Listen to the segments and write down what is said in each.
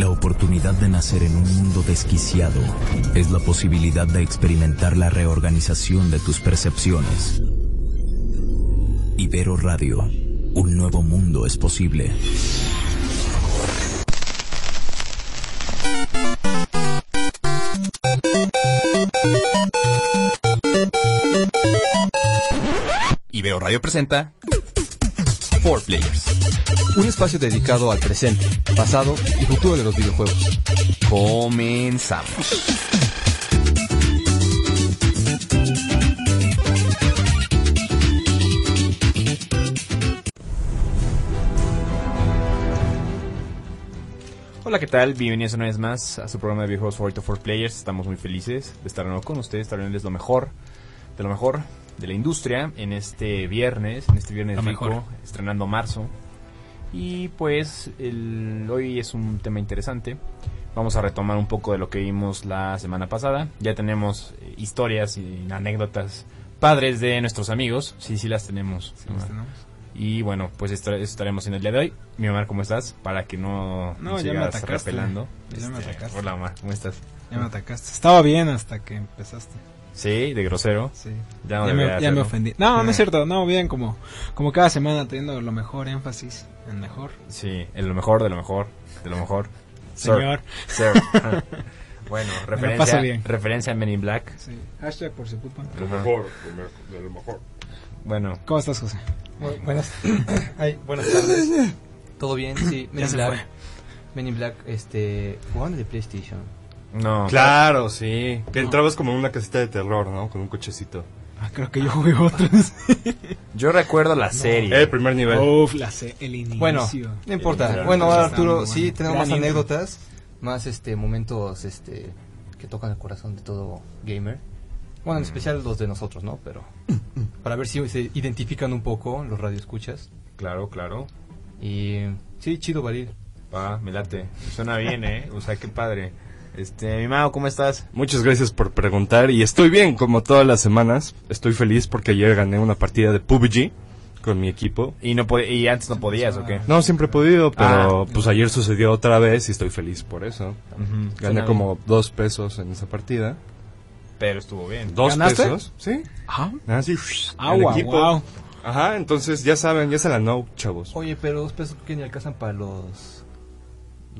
La oportunidad de nacer en un mundo desquiciado es la posibilidad de experimentar la reorganización de tus percepciones. Ibero Radio, un nuevo mundo es posible. Ibero Radio presenta 4 Players, un espacio dedicado al presente, pasado y futuro de los videojuegos. Comenzamos. Hola, ¿qué tal? Bienvenidos una vez más a su programa de videojuegos favorito 4 Players. Estamos muy felices de estar de nuevo con ustedes, trayéndoles lo mejor, de lo mejor de la industria en este viernes, en este viernes rico, mejor. estrenando marzo. Y pues el, hoy es un tema interesante. Vamos a retomar un poco de lo que vimos la semana pasada. Ya tenemos eh, historias y anécdotas padres de nuestros amigos. Sí, sí las tenemos. Omar. Y bueno, pues esto, eso estaremos en el día de hoy. Mi Omar, ¿cómo estás? Para que no, No, nos ya me atacaste. repelando. Ya me Este, atacaste. Hola Omar, ¿cómo estás? Ya me atacaste. Estaba bien hasta que empezaste. Sí, de grosero. Sí. Ya no ya me, ya me ofendí. No, no es cierto. No, bien, como, como cada semana teniendo lo mejor, énfasis en mejor. Sí, en lo mejor, de lo mejor, de lo mejor. Sir. Señor. Sir. bueno, referencia, bien. referencia a Men in Black. Sí. Hashtag por su culpa. De lo mejor, de lo mejor. Bueno, ¿Cómo estás, José? Buenas, ay, buenas tardes. ¿Todo bien? Sí, Men in Black. Men in Black, este, jugando de PlayStation. No. Claro, sí. Que entrabas como en una casita de terror, ¿no? Con un cochecito. Ah, creo que yo jugué otros. Yo recuerdo la serie. El primer nivel. Uf, la sé, el inicio. Bueno, no importa. Bueno, ahora, Arturo, sí, tenemos más anécdotas, más este momentos este que tocan el corazón de todo gamer. Bueno, en especial los de nosotros, ¿no? Pero para ver si se identifican un poco los radioescuchas. Claro, claro. Y sí, chido, Valil. Va, me late. Suena bien, ¿eh? O sea, qué padre. Este, mi Mao, ¿cómo estás? Muchas gracias por preguntar. Y estoy bien, como todas las semanas. Estoy feliz porque ayer gané una partida de PUBG con mi equipo. ¿Y, no y antes no podías o qué? No, siempre he podido, pero Ah. pues ayer sucedió otra vez y estoy feliz por eso. Ujú, Gané suena como dos pesos en esa partida. Pero estuvo bien. ¿Dos ¿Ganaste? pesos? Sí. Ajá. Ah, sí. Ah, El wow, equipo. wow. Ajá, entonces ya saben, ya se la know, chavos. Oye, pero dos pesos que ni alcanzan para los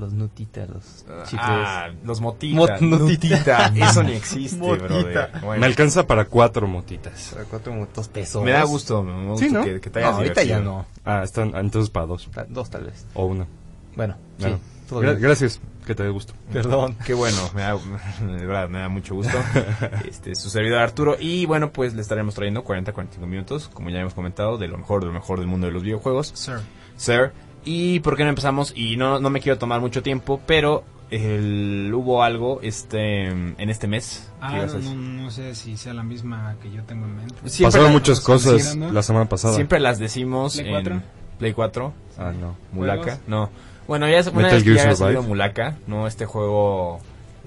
los nutitas, los chicles. Ah, los motitas. Mot-. Eso ni existe, Motita. brother. Bueno, Me alcanza para cuatro motitas. Para cuatro mo- dos pesos. me da gusto, me gusta Sí, ¿no? que, que te No, hayas ahorita ya no. Ah, están entonces para dos. Ta- Dos tal vez. O uno. Bueno, Bueno. sí. Todo Gra- bien. gracias, que te dé gusto. Perdón. Qué bueno, me da, de verdad, me da mucho gusto. Este, su servidor Arturo. Y bueno, pues le estaremos trayendo 40-45 minutos, como ya hemos comentado, de lo mejor, de lo mejor del mundo de los videojuegos. Sir. Sir. ¿Y por qué no empezamos? Y no, no me quiero tomar mucho tiempo, pero el, hubo algo este en este mes. ¿Qué Ah, no, no, no sé si sea la misma que yo tengo en mente. Siempre Pasaron la- muchas cosas la semana pasada. Siempre las decimos ¿Play en 4? Play 4. Ah, no. Mulaka. ¿Juegos? No. Bueno, ya es una Metal vez que ya había salido Mulaka, ¿no? Este juego...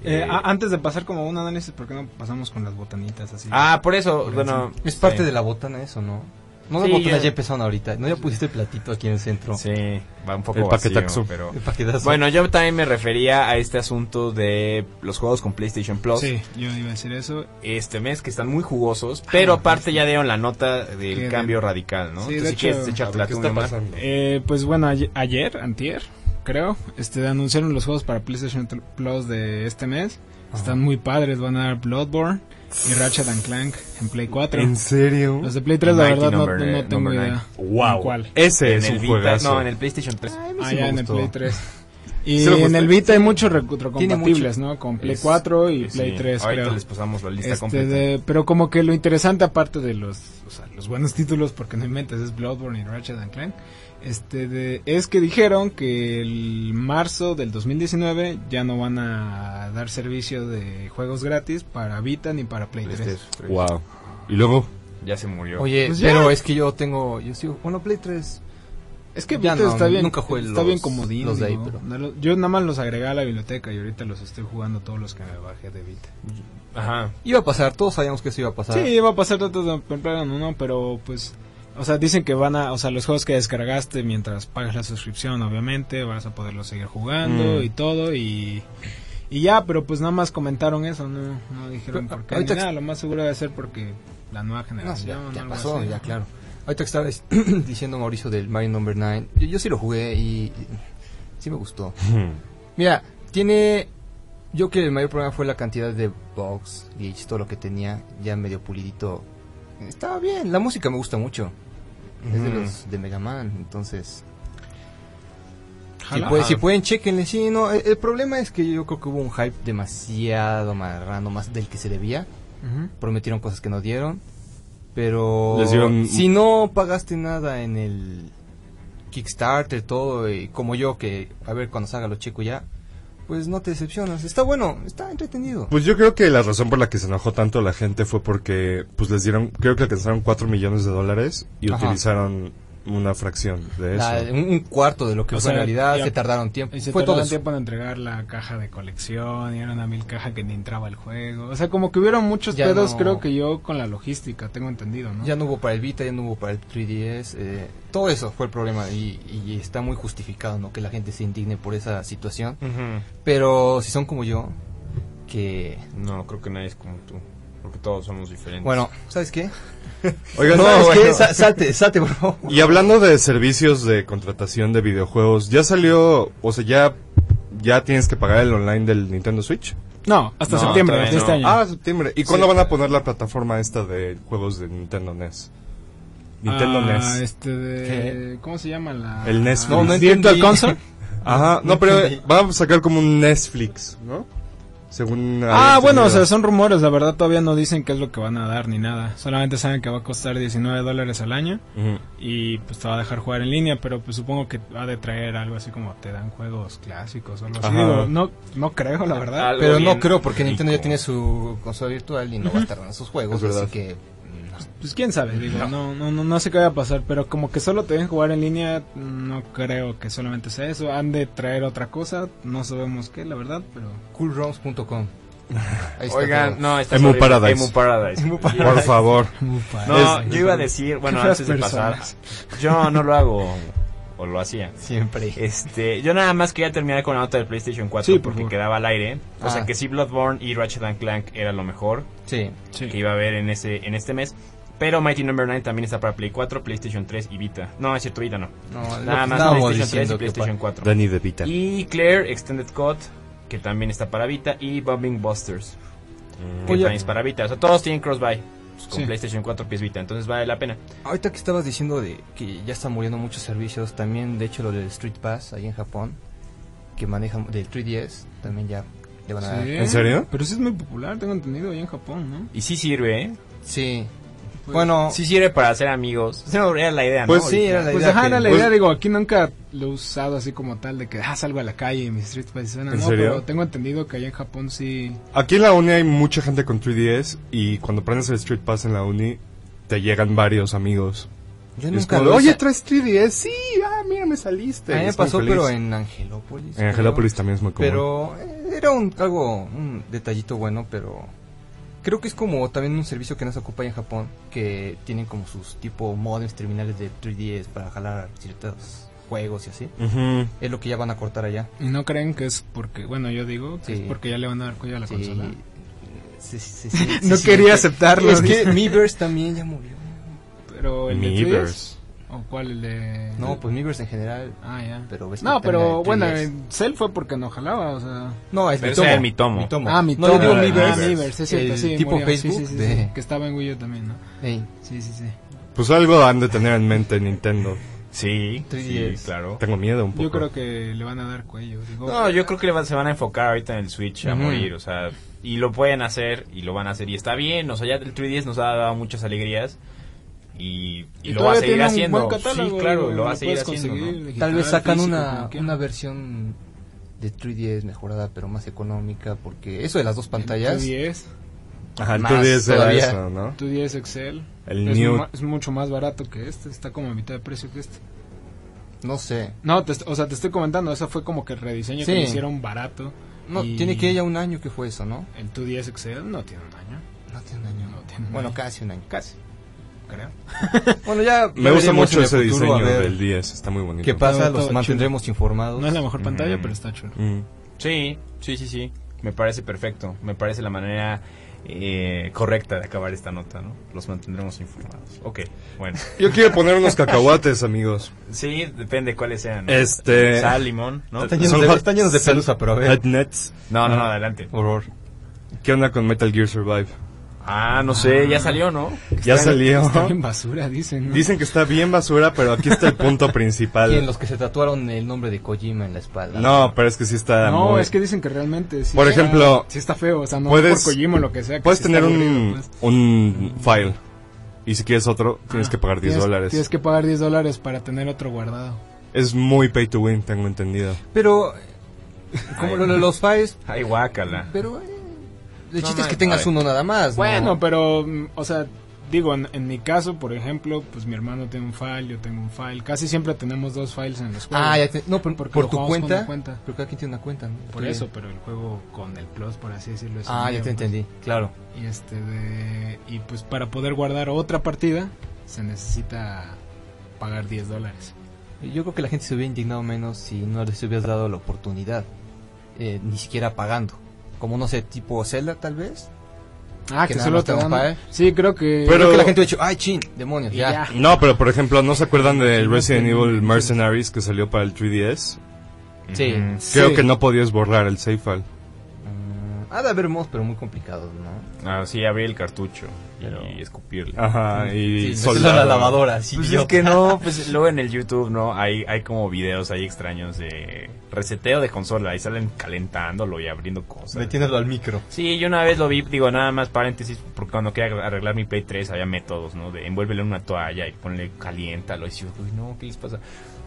Eh, eh, antes de pasar como un análisis, ¿por qué no pasamos con las botanitas así? ah, por eso, Por bueno... Es parte sí. de la botana eso, ¿no? No las Sí, botanas ya- empezaron ahorita. No ya pusiste el platito aquí en el centro. Sí, va un poco El vacío, paquetaxo. pero... El paquetazo. Bueno, yo también me refería a este asunto de los juegos con PlayStation Plus Sí, yo iba a decir eso. este mes, que están muy jugosos, pero aparte ya dieron la nota del cambio de- radical, ¿no? Sí, de Entonces, si hecho, la ¿Qué está pasando? Eh, pues bueno, ayer, ayer, antier, creo, este, anunciaron los juegos para PlayStation Plus de este mes. Están muy padres, van a dar Bloodborne y Ratchet and Clank en Play 4. ¿En serio? Los de Play 3, la verdad, no, Number, no tengo idea. Wow. ¿En ¿Cuál? Ese En es el un Vita, juegazo. no, en el PlayStation 3. Ay, Ah, sí ya me en el. Play 3. Y ¿Sí lo en el Vita hay muchos retrocompatibles, ¿no? Con Play Es- 4 y sí, Play 3, Ahorita creo. les pasamos la lista Este, completa. de- pero como que lo interesante aparte de los, o sea, los buenos títulos, porque no inventes, es Bloodborne y Ratchet and Clank, este, de, es que dijeron que el marzo del 2019 ya no van a dar servicio de juegos gratis para Vita ni para Play 3. PlayStation 3. Wow. Y luego, Ya se murió. Oye, Pues ya. pero es que yo tengo. Yo sigo. Bueno, Play 3. Es que Ya Vita no, está bien, nunca jugué está los- bien comodín. los de ahí, pero- no yo nada más los agregué a la biblioteca y ahorita los estoy jugando todos los que me bajé de Vita. Ajá. Iba a pasar, todos sabíamos que eso iba a pasar. Sí, va a pasar tanto de temprano, ¿no? Pero pues O sea, dicen que van a, o sea, los juegos que descargaste mientras pagas la suscripción, obviamente, vas a poderlos seguir jugando Mm. y todo y y ya, pero pues nada más comentaron eso, no, no dijeron Pero, por qué. ahorita ni nada, lo más seguro debe ser porque la nueva No, generación. ya, ya pasó, así. ya claro. Ahorita que estaba diciendo Mauricio del Mario Number 9, yo, yo sí lo jugué y, y sí me gustó. Mira, tiene... Yo que el mayor problema fue la cantidad de bugs, glitch, todo lo que tenía, ya medio pulidito. Estaba bien, la música me gusta mucho. Es de los de Mega Man, entonces... Si, Jala. puede- si pueden, chequenle. Sí, no, el, el problema es que yo creo que hubo un hype demasiado marrano, más del que se debía. Prometieron cosas que no dieron. Pero dieron- si no pagaste nada en el Kickstarter, todo, y como yo, que a ver cuando salga lo checo ya, pues no te decepcionas. Está bueno, está entretenido. Pues yo creo que la razón por la que se enojó tanto la gente fue porque pues les dieron, creo que alcanzaron 4 millones de dólares y Ajá. utilizaron una fracción de eso. La- un, cuarto de lo que O fue en realidad, ya- se tardaron tiempo. Y se Fue todo tardaron eso. tiempo en entregar la caja de colección y era una mil caja que ni entraba el juego. O sea, como que hubieron muchos Ya pedos, no- creo que yo con la logística, tengo entendido, ¿no? Ya no hubo para el Vita, ya no hubo para el 3DS. eh, todo eso fue el problema y, y está muy justificado, ¿no? Que la gente se indigne por esa situación. Pero si son como yo, que... No, creo que nadie es como tú. Porque todos somos diferentes. Bueno, ¿sabes qué? Oigan, no, no, ¿sabes qué? bueno. Sa- salte, salte, por favor. Y hablando de servicios de contratación de videojuegos, ya salió, o sea, ya ya tienes que pagar el online del Nintendo Switch. No, hasta No, septiembre de este no. año. Ah, septiembre. ¿Y cuándo van a poner la plataforma esta de juegos de Nintendo NES? Nintendo Ah, NES. este de... ¿Cómo se llama la...? El Netflix. No. Console. Ajá, no, pero van a sacar como un Netflix, ¿no? Según Ah, bueno, o sea, son rumores, la verdad todavía no dicen qué es lo que van a dar ni nada. Solamente saben que va a costar 19 dólares al año y pues te va a dejar jugar en línea, pero pues supongo que va de traer algo así como te dan juegos clásicos o algo así. Digo, no, no creo, la verdad. Algo Pero no creo, porque rico. Nintendo ya tiene su consola virtual y no va a estar en esos juegos, así que... mm, Pues quién sabe, digo, no, no, no, no sé qué vaya a pasar, pero como que solo te dejen jugar en línea, no creo que solamente sea eso. Han de traer otra cosa, no sabemos qué, la verdad, pero... Coolroms.com. Ahí está Oigan, todo. no, está Emu. Paradise. Emu Paradise. Por favor. No, yo iba a decir, bueno, antes de pasar, personas. yo no lo hago, o lo hacía. Siempre. Este, yo nada más quería terminar con la nota del PlayStation 4 Sí, por porque quedaba al aire. O sea Ah. que sí, Bloodborne y Ratchet and Clank era lo mejor Sí. Sí. que iba a haber en ese en este mes. Pero Mighty Number 9 también está para Play 4, PlayStation 3 y Vita. No, es cierto, Vita no. No, Nada más PlayStation 3 y PlayStation 4. Danny DeVita. Y Claire Extended Cut, que también está para Vita, y Bombing Busters, que Oye. también es para Vita. O sea, todos tienen cross-buy pues, con Sí. PlayStation 4 PS Vita, entonces vale la pena. Ahorita que estabas diciendo de que ya están muriendo muchos servicios, también de hecho lo del Street Pass ahí en Japón, que manejan del 3DS, también ya le van a dar. ¿En serio? Pero sí es muy popular, tengo entendido, ahí en Japón, ¿no? Y sí sirve, ¿eh? Sí. Pues- bueno, Sí sirve para hacer amigos. Esa era la idea, ¿no? Pues sí, era la Pues idea. ajá, que- era la pues- idea, digo, aquí nunca lo he usado así como tal de que ah, salgo a la calle y mis Street Pass suenan, ¿En no, serio? pero tengo entendido que allá en Japón sí... Aquí en la uni hay mucha gente con 3DS y cuando prendes el Street Pass en la uni te llegan varios amigos. yo nunca como, lo Oye. ¿traes 3DS? Sí, ah, mira, me saliste. A mí me pasó, pero en Angelópolis. En Angelópolis también es muy común. Pero eh, era un algo, un detallito bueno, pero creo que es como también un servicio que no se ocupa en Japón, que tienen como sus tipo modems terminales de 3DS para jalar ciertos juegos y así. Es lo que ya van a cortar allá. ¿Y no creen que es porque, bueno, yo digo que Sí. es porque ya le van a dar cuello a la Sí. consola? Sí, sí, sí, sí, No sí, quería sí. aceptarlo, Es que. Miiverse también ya murió. Pero el de 3DS, Miiverse. ¿O cuál, el de...? No, pues Miiverse en general. Ah, ya. Pero ves que No, pero bueno, 3DS. en Cell fue porque no jalaba, o sea... No, es Pero era el Mitomo. Mitomo. Ah, mi No, yo digo Ah, Miiverse. Miiverse, es cierto, El sí, tipo murió. Facebook Sí, sí, sí, de- sí, que estaba en Wii U también, ¿no? Ey, Sí, sí, sí. Pues algo han de tener en mente Nintendo. Sí, 3DS. sí, claro. Tengo miedo un poco. Yo creo que le van a dar cuello. Digo, No, yo creo que le van- se van a enfocar ahorita en el Switch a Ujú. morir, o sea, y lo pueden hacer y lo van a hacer y está bien, o sea, ya el 3DS nos ha dado muchas alegrías y, y lo va a seguir haciendo. buen catálogo, sí, claro, digo, lo va a seguir haciendo. ¿no? digital, Tal vez sacan físico, una, una versión de 3DS mejorada, pero más económica, porque eso de las dos pantallas... Tu 10, Ajá, el Más 3DS era todavía. eso, ¿no? tu 10 Excel. El es, New- es mucho más barato que este, está como a mitad de precio que este. No sé. No, te o sea, te estoy comentando, eso fue como que el rediseño que Sí. le hicieron barato. No, y tiene que ya un año que fue eso, ¿no? El tu 10 Excel no tiene un año. No tiene un año. No tiene un bueno, año. casi un año. Casi. Creo. Bueno, ya Me gusta mucho ese diseño del 10, está muy bonito. ¿Qué pasa? Los mantendremos informados. No es la mejor pantalla, Mm. pero está chulo. Mm. Sí, sí, sí, sí. Me parece perfecto. Me parece la manera eh, correcta de acabar esta nota, ¿no? Los mantendremos informados. Ok, bueno. Yo quiero poner unos cacahuates, amigos. Sí, depende cuáles sean. ¿no? Este- Sal, limón, ¿no? Están llenos, Son de, están llenos de pelusa, pero a ver. Headnets. No, no, no, adelante. Horror. ¿Qué onda con Metal Gear Survive? Ah, no sé, ya salió, ¿no? Ya salió. Está en basura, dicen. ¿no? Dicen que está bien basura, pero aquí está el punto principal. ¿Quién? Los que se tatuaron el nombre de Kojima en la espalda. No, pero es que sí está No, muy- es que dicen que realmente sí Por está- ejemplo, sí está feo, o sea, no puedes- por Kojima o lo que sea. que Puedes sí está tener aburrido, un, pues. un file. Y si quieres otro, tienes que pagar 10 Tienes- dólares. Tienes que pagar 10 dólares para tener otro guardado. Es muy pay to win, tengo entendido. Pero, como lo de los files, Ay, guácala. pero eh, el No, chiste es que tengas uno nada más. ¿no? Bueno, pero, mm, o sea, digo, en, en mi caso, por ejemplo, pues mi hermano tiene un file, yo tengo un file. Casi siempre tenemos dos files en los juegos. Ah, ya te- no, por, Porque por lo tu cuenta, una cuenta. Pero cada quien tiene una cuenta, ¿no? Por eso, pero el juego con el Plus, por así decirlo, es Ah, mío, ya te pues. entendí, claro. Y este de, y pues para poder guardar otra partida se necesita pagar 10 dólares. Yo creo que la gente se hubiera indignado menos si no les hubieras dado la oportunidad, eh, ni siquiera pagando. Como no sé, tipo Zelda tal vez. Ah, Que que, solo te dan. dan Sí, creo que Pero- Creo que la gente ha dicho, ay, chin, demonios, ya. ya. No, pero por ejemplo, ¿no se acuerdan del Resident Evil. Mercenaries que salió para el 3DS? Sí. Creo Sí. que no podías borrar el save file. Ha de haber mods, pero muy complicados, ¿no? Ah, sí, abrir el cartucho Pero- y escupirle. Ajá, y Sí, soldado. la lavadora, sí. Pues es que no, pues luego en el YouTube, ¿no? Hay, hay como videos ahí extraños de reseteo de consola. Ahí salen calentándolo y abriendo cosas. Metiéndolo al micro. Sí, yo una vez lo vi, digo, nada más paréntesis, porque cuando quería arreglar mi Play 3 había métodos, ¿no? De envuélvele en una toalla y ponle caliéntalo. Y yo, uy, no, ¿qué les pasa?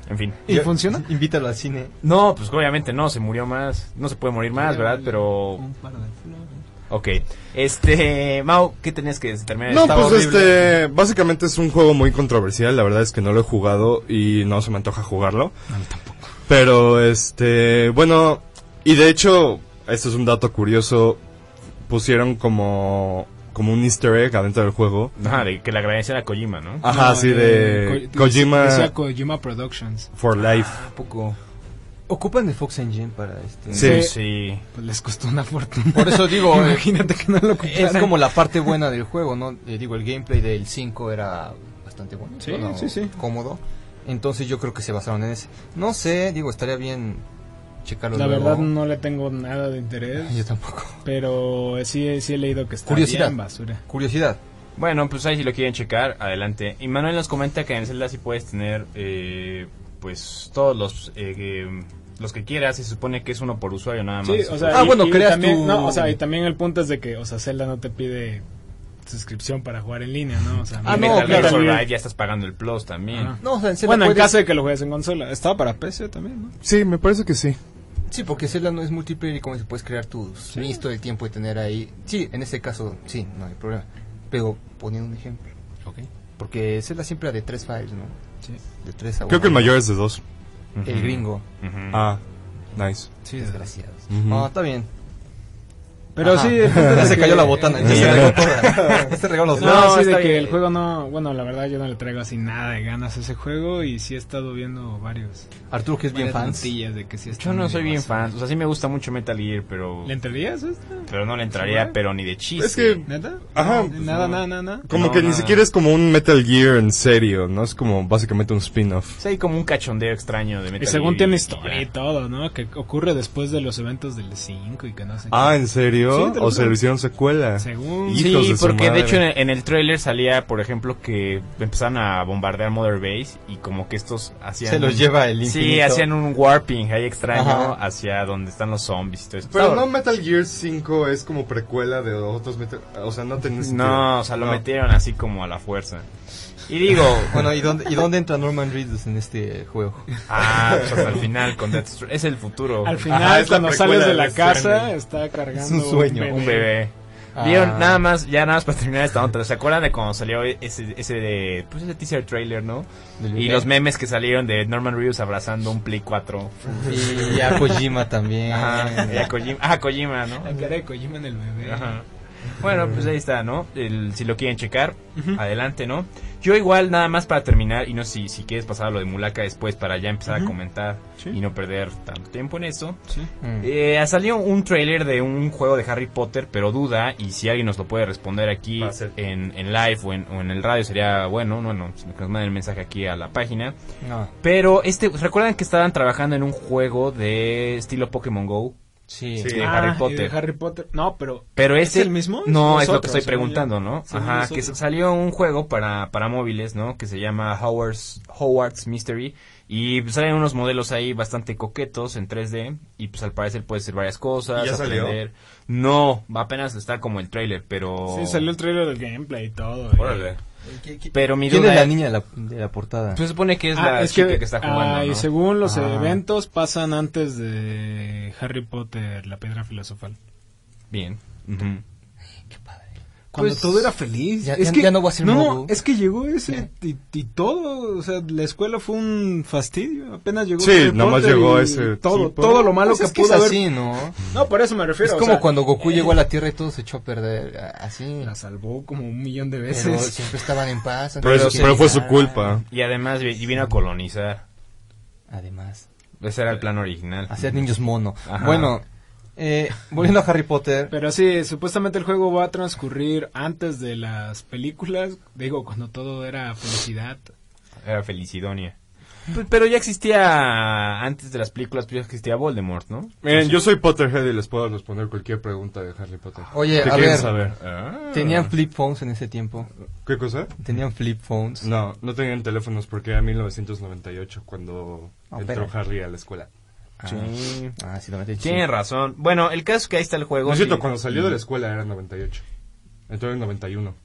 En fin. ¿Y funciona? Invítalo al cine. No, pues obviamente no, se murió más. No se puede morir más, ¿verdad? Pero, Un par de flores. ok. Este, Mau, ¿qué tenías que terminar? No, Estaba pues horrible. este, básicamente es un juego muy controversial, la verdad es que no lo he jugado y no se me antoja jugarlo. Pero este, bueno, y de hecho, este es un dato curioso, pusieron como como un easter egg adentro del juego. Ajá, de que le agradecen a Kojima, ¿no? Ajá, No, sí, de Ko- Kojima Decía Kojima Productions. for Life. ¿A poco? ¿Ocupan el Fox Engine para este? Sí. Sí. Pues les costó una fortuna. Por eso digo, eh, Imagínate que no lo es compraran. como la parte buena del juego, ¿no? Eh, digo, el gameplay del 5 era bastante bueno. Sí, bueno, sí, sí. Cómodo. Entonces yo creo que se basaron en ese. No sé, digo, estaría bien checarlo La luego. verdad no le tengo nada de interés. Yo tampoco. Pero sí, sí he leído que está Curiosidad. bien basura. Curiosidad. Bueno, pues ahí si lo quieren checar, adelante. Y Manuel nos comenta que en Zelda sí puedes tener, eh, pues, todos los, eh, que- los que quieras. Y se supone que es uno por usuario nada más. Sí, o sea, Ah, y- bueno, y creas también, tu- no, o sea, y también el punto es de que, o sea, Zelda no te pide suscripción para jugar en línea, ¿no? O sea, Ah, no, claro. Survive ya estás pagando el Plus también. No, o sea, en Zelda Bueno, en caso de que lo juegues en consola. Estaba para PC también, ¿no? Sí, me parece que sí. Sí, porque Zelda no es multiplayer y como se puedes crear tus minis todo el tiempo y tener ahí. Sí, en este caso, sí, no hay problema. Pero poniendo un ejemplo. Porque Zelda siempre era de tres files, ¿no? Sí. De tres a Creo que el uno. mayor es de dos. El gringo. Ujú. Ah, nice. Sí, Desgraciados. No, está bien. Pero Ajá. sí, Ya se que- cayó la botana. Ya se regó toda. Este regalo los No, No, sí, de que bien. el juego no, bueno, la verdad yo no le traigo así nada de ganas a ese juego y sí he estado viendo varios. Arturo, que es bien fan. notillas de que sí está Yo no soy bien fan. O sea, sí me gusta mucho Metal Gear, pero... ¿Le entrarías a esta? Pero no le entraría, ¿Sí? pero ni de chiste. Es que- ¿Neta? Ajá. No, nada, nada, nada, nada. Como No, que ni siquiera es como un Metal Gear en serio, ¿no? Es como básicamente un spin-off. Sí, hay como un cachondeo extraño de Metal Y según Gear tiene historia y todo, ¿no? Que ocurre después de los eventos del 5 y que no sé Ah, qué. ¿en serio? Sí, ¿O se le hicieron secuela? Según... Sí, Hijos de su porque de hecho en el, en el tráiler salía, por ejemplo, que empezaron a bombardear Mother Base y como que estos hacían... Se los lleva el Sí, infinito. hacían un warping ahí extraño Ajá. hacia donde están los zombies y todo eso. Pero no Metal Gear 5 es como precuela de otros Metal... O sea, no tenés... No, o sea, lo No. metieron así como a la fuerza. Y digo, Bueno, ¿y dónde, ¿y dónde entra Norman Reedus en este juego? ah, pues el final con Death Stranding. Es el futuro. Al final, Ajá, cuando sales de la casa, está cargando Es un sueño, Un bebé. Ah. Vieron, nada más, ya nada más para terminar esta nota. ¿Se acuerdan de cuando salió ese, ese, de, pues ese teaser trailer, no? Y bebé. los memes que salieron de Norman Reedus abrazando un Play 4. Y a Kojima también. Ajá, y a Kojima, ah, Kojima, ¿no? La cara de Kojima en el bebé. Ajá. Bueno, pues ahí está, ¿no? El, si lo quieren checar, adelante, ¿no? Yo igual, nada más para terminar, y no sé si, si quieres pasar a lo de Mulaka después para ya empezar a comentar Sí. y no perder tanto tiempo en eso. Sí. Mm. Eh, salió un trailer de un juego de Harry Potter, pero duda, y si alguien nos lo puede responder aquí en, en live o en, o en el radio sería bueno, no, no, que nos manden el mensaje aquí a la página. No, Pero este, ¿recuerdan que estaban trabajando en un juego de estilo Pokémon Go? Sí. Sí. De Ah, Harry y Potter. de Harry Potter. No, pero Pero ¿Es ese el mismo? No, ¿O es lo que estoy preguntando? ¿no? Ajá, que salió un juego para, para móviles, ¿no? Que se llama Howard's, Howard's Mystery. Y pues, salen unos modelos ahí bastante coquetos en 3D. Y pues al parecer puede ser varias cosas. ¿Y ya salió? aprender. No, apenas está como el trailer, pero... sí salió el trailer del gameplay y todo. Y- Órale. Pero mi ¿Quién duda es la niña de la, de la portada? Pues se supone que es Ah, la es chica que, que, está jugando, ah, y ¿no? según los Ah. eventos pasan antes de Harry Potter, la piedra filosofal. Bien. Ujú. Cuando Pues, todo era feliz. ya- es ya- que, ya no va a ser no, es que llegó ese y, y todo, o sea, la escuela fue un fastidio, apenas llegó Sí, nomás llegó ese todo, tipo. todo lo malo Pues que es que pudo es haber. así, ¿no? No, por eso me refiero. Es o como sea, cuando Goku llegó a la Tierra y todo se echó a perder. a- Así. la salvó como un millón de Pero veces. siempre estaban en paz. Pero, eso- pero fue su culpa. Y además vino a colonizar. Además. Ese era el plan original. Hacer niños mono. Ajá. Bueno, eh, volviendo a Harry Potter. Pero sí, supuestamente el juego va a transcurrir antes de las películas, digo, cuando todo era felicidad. Era Felicidonia. Pues, pero ya existía, antes de las películas, pues ya existía Voldemort, ¿no? Miren, yo soy Potterhead y les puedo responder cualquier pregunta de Harry Potter. Oye, ¿Qué a quieren ver. saber? Ah. ¿Tenían flip phones en ese tiempo? ¿Qué cosa? ¿Tenían flip phones? No, no tenían teléfonos porque era 1998 cuando Oh, entró pero- Harry a la escuela. Ah, Sí. Ah, sí, 98. Tienen razón. Bueno, el caso es que ahí está el juego. No es cierto, cuando salió de la escuela era 98. Entró en 91.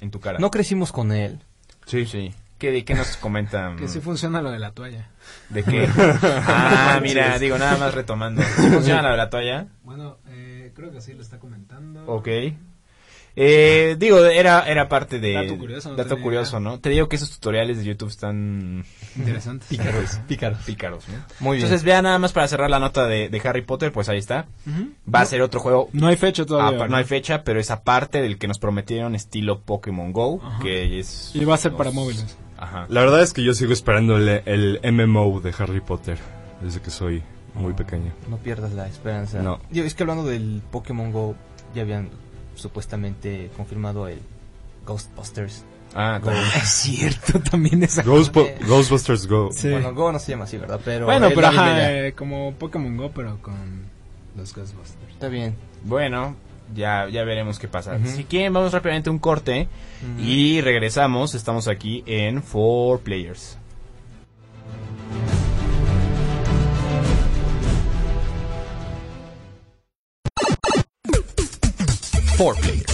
En tu cara. No crecimos con él. Sí, sí. ¿Qué, de qué nos comentan? Que sí funciona lo de la toalla. ¿De qué? ah, mira, digo, nada más retomando. ¿Sí funciona la de la toalla? Bueno, eh, creo que sí lo está comentando. Ok. Eh, digo, era, era parte de... Dato curioso, no Dato tenía curioso, idea. ¿no? Te digo que esos tutoriales de YouTube están Interesante. Pícaros, pícaros. pícaros, ¿no? Muy bien. Entonces, vean nada más para cerrar la nota de, de Harry Potter, pues ahí está. Va a ser otro juego No hay fecha todavía. Ah, no hay fecha, pero es aparte del que nos prometieron estilo Pokémon Go, Ajá. que es... Y va a ser los- para móviles. Ajá. La verdad es que yo sigo esperando el, el MMO de Harry Potter desde que soy muy pequeño. No pierdas la esperanza. No. Es que hablando del Pokémon Go, ya habían supuestamente confirmado el Ghostbusters. Ah, como- Es cierto, también esa. Ghostbu- Eh, Ghostbusters Go. Sí. Bueno, Go no se llama así, ¿verdad? Pero bueno, es pero ajá, eh, como Pokémon Go, pero con los Ghostbusters. Está bien. Bueno, ya, ya veremos qué pasa. Ujú. Si quieren, vamos rápidamente a un corte Ujú. y regresamos. Estamos aquí en 4 Players. Four Players.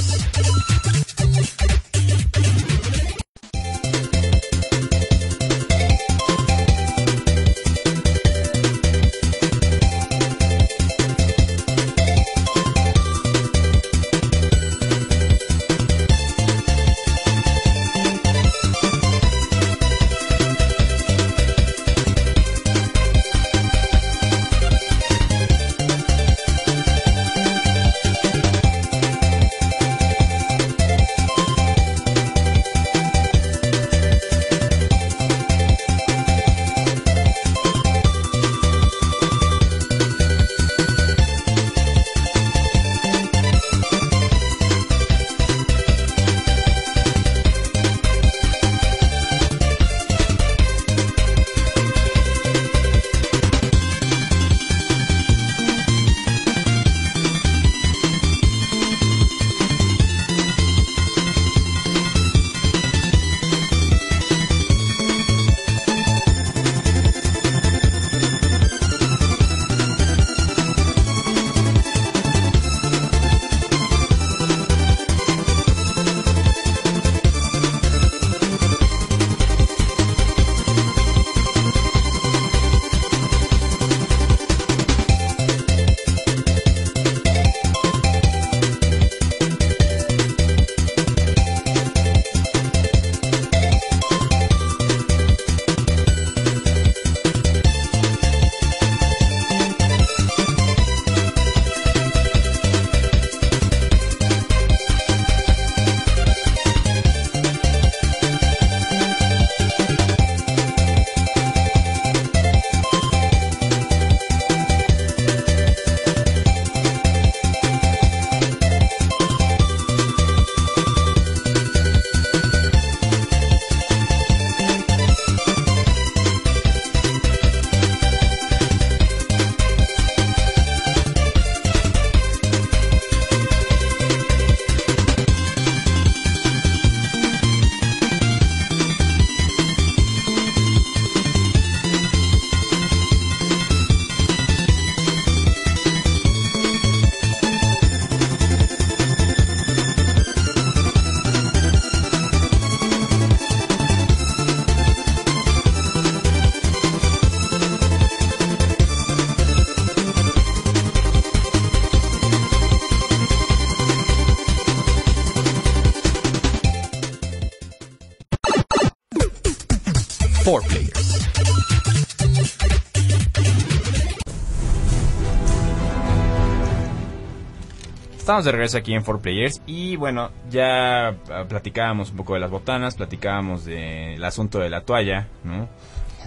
Estamos de regreso aquí en 4Players y bueno, ya ah, platicábamos un poco de las botanas, platicábamos del asunto de la toalla, ¿no?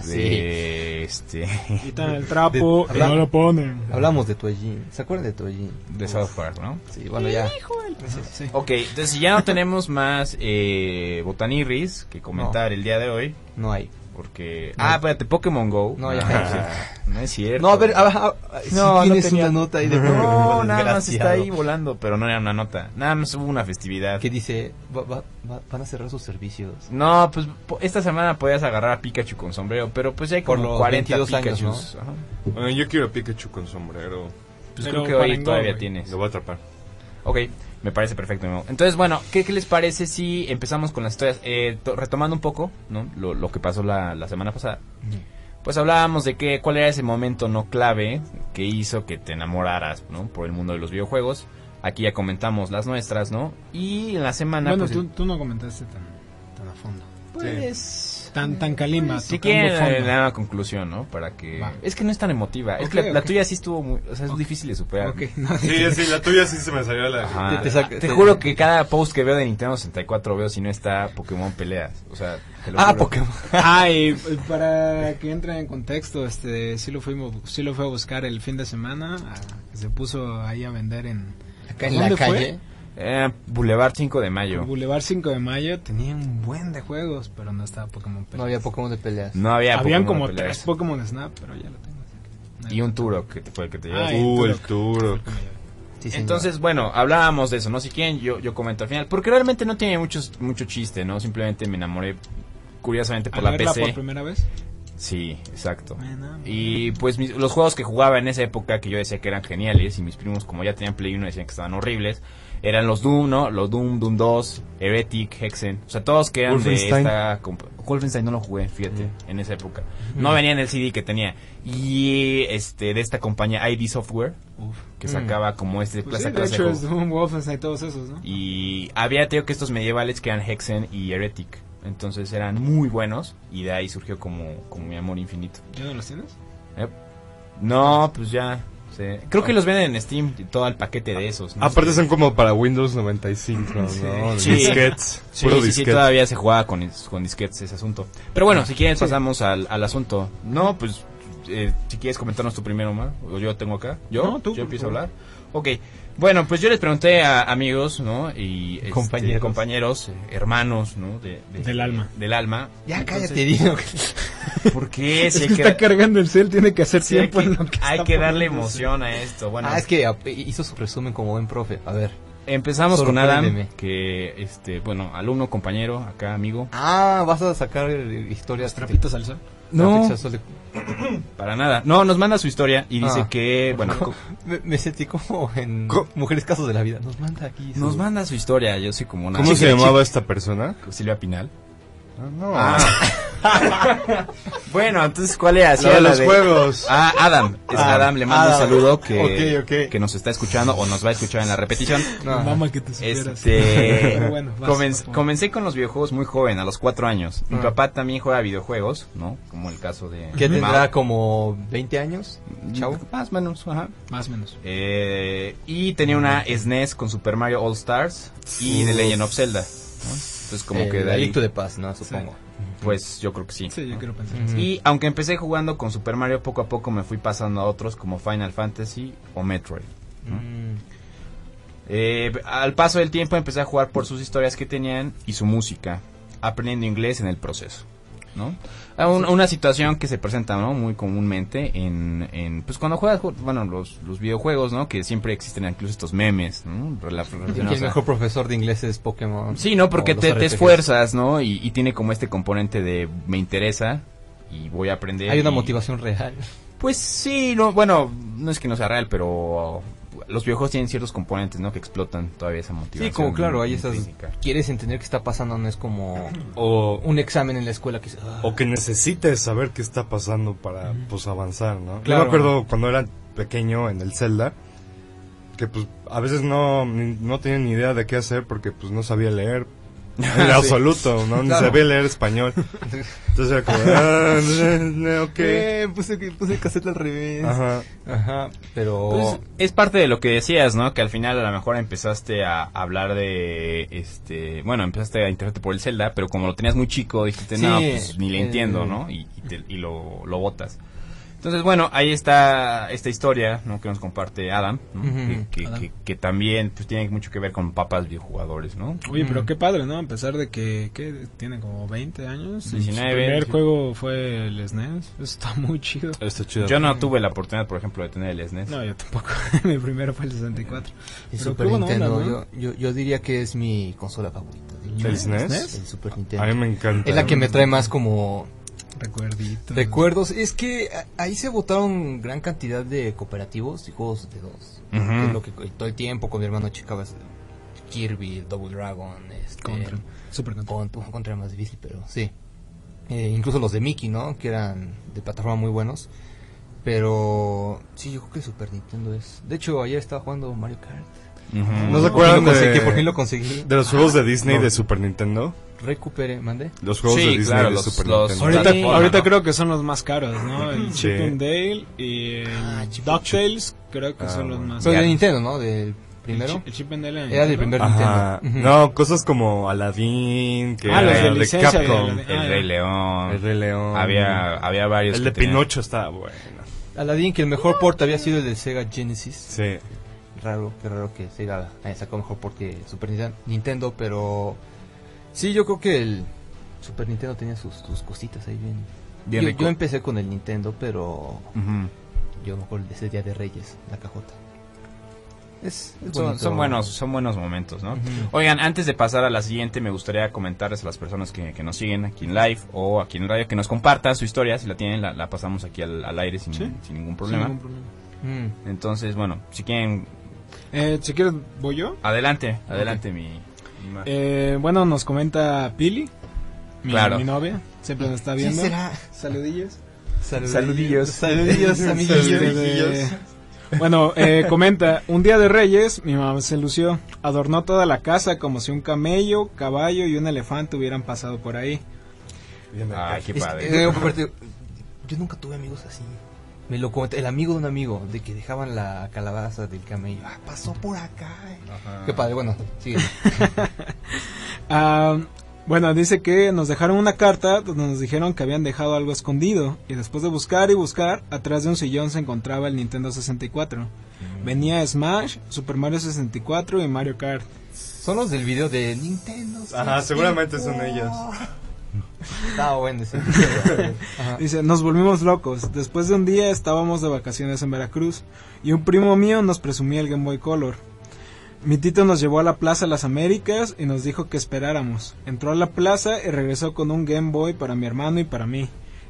De este Quitan el trapo De- y no lo ponen. Hablamos de Toallín. ¿Se acuerdan de Toallín? de South Park, ¿no? Sí, bueno, ya. Sí. Ok, entonces ya no tenemos más eh, botanirris que comentar el día de hoy, No hay. Porque... Ah, espérate, Pokémon Go. No, ya. Ah, no es cierto. No, a ver, a, a- a- si No, no tienes tenía- una nota ahí de No, nada más está ahí volando, pero no era una nota. Nada más hubo una festividad. Que dice, va- va- va- van a cerrar sus servicios. No, pues po- esta semana podías agarrar a Pikachu con sombrero, pero pues ya hay Por como los 40 22 años, Pikachus. Ajá. Bueno, yo quiero a Pikachu con sombrero. Pues Pero creo que hoy todavía güey. tienes. Lo voy a atrapar. Ok, me parece perfecto. Entonces, bueno, ¿qué, qué les parece si empezamos con las historias? Eh, to- retomando un poco, ¿no? Lo, lo que pasó la, la semana pasada. Pues hablábamos de que cuál era ese momento no clave que hizo que te enamoraras, ¿no? Por el mundo de los videojuegos. Aquí ya comentamos las nuestras, ¿no? Y en la semana, Bueno, pues, tú, tú no comentaste tan, tan a fondo. pues... Tan, tan calima. Si tocando quieren eh, una conclusión, ¿no? Para que... Va. Es que no es tan emotiva. es que la, la tuya sí estuvo muy... O sea, es difícil de superar. Ok, no, Sí, sí, la tuya sí se me salió la... Ajá. Te- te saca- te te- juro que cada post que veo de Nintendo 64 veo si no está Pokémon peleas. O sea, te lo Ah, juro. Pokémon. Ah, y para que entre en contexto, este, sí lo fuimos, sí lo fue a buscar el fin de semana, ah, se puso ahí a vender en Acá en ¿Dónde la fue? Eh, Boulevard 5 de mayo. Boulevard 5 de Mayo, tenía un buen de juegos, pero no estaba Pokémon Peleas. No había Pokémon de peleas. No había Habían Pokémon como de peleas. tres Pokémon Snap, pero ya lo tengo. así que- Y un Turok que te fue el que te Ah, llevaste. Uh, el Turok. Turok. Sí, señor. Entonces, bueno, hablábamos de eso, ¿no? Si quieren, yo, yo comento al final. Porque realmente no tiene muchos, mucho chiste, ¿no? Simplemente me enamoré curiosamente por ¿Al la verla PC. por primera vez? Sí, exacto. Y pues mis- los juegos que jugaba en esa época que yo decía que eran geniales y mis primos como ya tenían Play 1 decían que estaban horribles, eran los Doom, ¿no? Los Doom, Doom 2, Heretic, Hexen, o sea, todos que eran de esta... Wolfenstein no lo jugué, fíjate, en esa época. No venía en el CD que tenía. Y este de esta compañía ID Software, que Mm. sacaba como este Pues sí, de hecho. Doom, Wolfenstein, todos esos, ¿no? Y había, tengo que estos medievales que eran Hexen y Heretic. Entonces eran muy buenos y de ahí surgió como, como mi amor infinito. ¿Ya no los tienes? Yep. No, pues ya. Sí. Creo que los venden en Steam, todo el paquete de esos. ¿no? Aparte son como para Windows 95, ¿no? Sí. Disquets. Sí, puro sí, sí, todavía se jugaba con, con disquetes ese asunto. Pero bueno, si quieres pasamos al, al asunto. No, pues eh, si quieres comentarnos tú primero, Omar. O yo tengo acá. ¿Yo? No, tú, ¿Yo empiezo a hablar? Ok. Bueno, pues yo les pregunté a amigos, ¿no? Y este, Compañeros. compañeros, eh, hermanos, ¿no? De- de- Del alma. Del alma. Ya Entonces, cállate, Dino. ¿Por qué? Es Si que que, está cargando el cel, tiene que hacer sí hay tiempo que- en lo que hay está que darle emoción a esto. Bueno, ah, es que hizo su resumen como buen profe. A ver. Empezamos con Adam, que, este, bueno, alumno, compañero, acá, amigo. Ah, vas a sacar eh, historias. Trapitos al sol. No. Para nada. No, nos manda su historia y dice Ah. que, bueno, co- Me, me sentí como en Co- Mujeres Casos de la Vida. Nos manda aquí. su- nos manda su historia. Yo soy como una... ¿Cómo se llamaba esta persona? Silvia Pinal. No. bueno, entonces, ¿cuál era? Sí, La de era los juegos. Ah, Adam. Es Ah, Adam, le mando un Adam. saludo que, Ok, ok. que nos está escuchando o nos va a escuchar en la repetición. No. Mamá que te supieras. Este, bueno, vas, comencé con los videojuegos muy joven, a los cuatro años. Mi Ah. papá también juega videojuegos, ¿no? Como el caso de... ¿Qué de tendrá como 20 años? Chavo. Más o menos, ajá. Más o menos. Eh, y tenía una SNES con Super Mario All Stars y The Legend of Zelda. ¿no? Entonces como El que de ahí, Adicto de paz, ¿no? Supongo. pues yo creo que sí. Sí, yo quiero pensar. Ujú. Y aunque empecé jugando con Super Mario, poco a poco me fui pasando a otros como Final Fantasy o Metroid. ¿no? Mm. Eh, al paso del tiempo empecé a jugar por sus historias que tenían y su música, aprendiendo inglés en el proceso. ¿No? Ah, un- una situación que se presenta ¿no? muy comúnmente en, en, pues cuando juegas ju- bueno los, los videojuegos no que siempre existen incluso estos memes ¿no? Relacionados el mejor profesor de inglés es Pokémon. Sí, no, porque te, te esfuerzas, ¿no? Y, y tiene como este componente de me interesa y voy a aprender. Hay una motivación real. Pues sí, no, bueno, no es que no sea real, pero los videojuegos tienen ciertos componentes, ¿no? Que explotan todavía esa motivación. Sí, como claro, hay esas... Quieres entender qué está pasando, no es como O, un examen en la escuela que... ah, o que necesites saber qué está pasando para pues avanzar, ¿no? Yo Claro. me acuerdo cuando era pequeño en el Zelda que pues a veces no ni- no tenía ni idea de qué hacer porque pues no sabía leer En absoluto, ¿no? Ni Claro. sabía leer español. Entonces era como, ah, eh, ok. Eh, puse, puse el cassette al revés. Ajá. Ajá, pero... Pues, es parte de lo que decías, ¿no? Que al final a lo mejor empezaste a hablar de, este, bueno, empezaste a interesarte por el Zelda, pero como lo tenías muy chico, dijiste, Sí, no, pues ni le el- entiendo, ¿no? Y, y, te- y lo, lo botas. Entonces, bueno, ahí está esta historia, ¿no? Que nos comparte Adam, que, que, Adam. que- que también pues, tiene mucho que ver con papas videojugadores, ¿no? Oye, pero qué padre, ¿no? A pesar de que, que tiene como 20 años. y 19, Su primer sí. juego fue el SNES. Eso está muy chido. Está chido. Yo no tuve la oportunidad, por ejemplo, de tener el SNES. No, yo tampoco. Mi primero fue el 64. Y Pero Super Nintendo, onda, ¿no? yo, yo, yo diría que es mi consola favorita. ¿El hecho. SNES? El Super A Nintendo. mí me encanta. Es la que me trae más como Recuerdito. recuerdos. Es que ahí se votaron gran cantidad de cooperativos y juegos de dos. Es lo que todo el tiempo con mi hermano checabas Kirby, Double Dragon, este, Contra. Super contra. Contra era más difícil, pero sí. Eh, incluso los de Mickey, ¿no? Que eran de plataforma muy buenos. Pero sí, yo creo que Super Nintendo es. De hecho, ayer estaba jugando Mario Kart. Ujú. ¿No se Por fin acuerdan lo conseguí, de, por fin lo conseguí. de los juegos de Disney No. de Super Nintendo? Recupere, mandé. Los juegos Sí, de Disney claro, de los- Super los- Nintendo. Ahorita, Sí. ahorita ¿no? creo que son los más caros, ¿no? El Sí. Chip and Dale y el Ah, DuckTales creo que Ah, son los más de caros. Nintendo, ¿no? Del El primero. El Chip and Dale Era del primer Ajá. Nintendo. No, cosas como Aladdin, que Ah, era los de el de de Capcom. El Ah, Rey. León. El Rey León. Había, había varios. El de Pinocho estaba bueno. Aladdin, que el mejor port había sido el del Sega Genesis. Sí. Raro, qué raro que Sega haya sacado mejor port que Super Ninten- Nintendo, pero sí, yo creo que el Super Nintendo tenía sus, sus cositas ahí bien. Bien yo, yo empecé con el Nintendo, pero yo me acuerdo de ese Día de Reyes, la cajota. Es, es Son, buenos, son buenos momentos, ¿no? Oigan, antes de pasar a la siguiente, me gustaría comentarles a las personas que, que nos siguen aquí en live o aquí en radio que nos compartan su historia. Si la tienen, la, la pasamos aquí al, al aire sin, Sí. sin ningún Sin problema. ningún problema. Mm. Entonces, bueno, si quieren, Eh, si quieres, voy yo. adelante, adelante, mi Eh, bueno, nos comenta Pili, mi, Claro. mi novia. Siempre nos está ¿Quién viendo. será? Saludillos. Saludillos. Saludillos, amiguillos. Este, Bueno, eh, comenta, un día de Reyes, mi mamá se lució, adornó toda la casa como si un camello, caballo y un elefante hubieran pasado por ahí. Ay, qué Es- padre. eh, yo nunca tuve amigos así. Me lo comenté, el amigo de un amigo, de que dejaban la calabaza del camello. Ah, pasó por acá. eh. Qué padre, bueno, sigue. Ah, bueno, dice que nos dejaron una carta donde nos dijeron que habían dejado algo escondido y después de buscar y buscar, atrás de un sillón se encontraba el Nintendo 64. Venía Smash, Super Mario 64 y Mario Kart. Son los del video de Nintendo. Ajá, seguramente son ellos. Estaba bueno. Dice, nos volvimos locos. Después de un día estábamos de vacaciones en Veracruz y un primo mío nos presumía el Game Boy Color. Mi tito nos llevó a la Plaza Las Américas y nos dijo que esperáramos. Entró a la plaza y regresó con un Game Boy para mi hermano y para mí.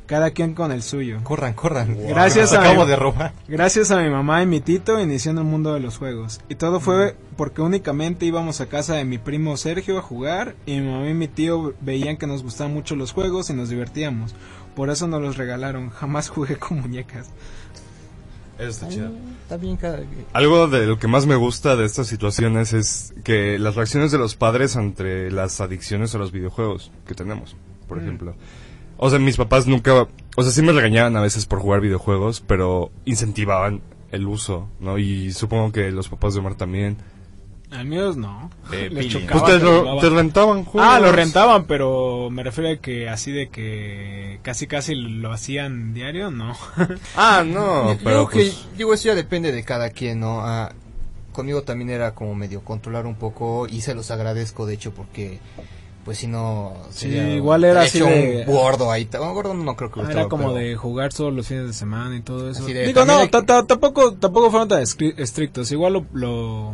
Cada quien con el suyo. Corran, corran. Gracias a Acabo mi- de robar. Gracias a mi mamá y mi tito inició en el mundo de los juegos. Y todo fue porque únicamente íbamos a casa de mi primo Sergio a jugar y mi mamá y mi tío veían que nos gustaban mucho los juegos y nos divertíamos. Por eso nos los regalaron. Jamás jugué con muñecas. Eso está chido. Está bien cada. Algo de lo que más me gusta de estas situaciones es que las reacciones de los padres ante las adicciones a los videojuegos que tenemos, por ejemplo. O sea, mis papás nunca, o sea, sí me regañaban a veces por jugar videojuegos, pero incentivaban el uso, ¿no? Y supongo que los papás de Omar también. Al mío no. Les chocaba, Pues te, lo- te rentaban juegos. Ah, lo rentaban, pero me refiero a que así de que casi casi lo hacían diario, no. Ah, no, Yo pero creo pues... que, digo, eso ya depende de cada quien, ¿no? Ah, conmigo también era como medio controlar un poco y se los agradezco, de hecho, porque pues si no... Sí, igual era así de- un gordo ahí. Bueno, gordo no creo que Ah, Era como pero- de jugar solo los fines de semana y todo eso. De, Digo, no, hay- tampoco, tampoco fueron tan estrictos. Igual lo, lo-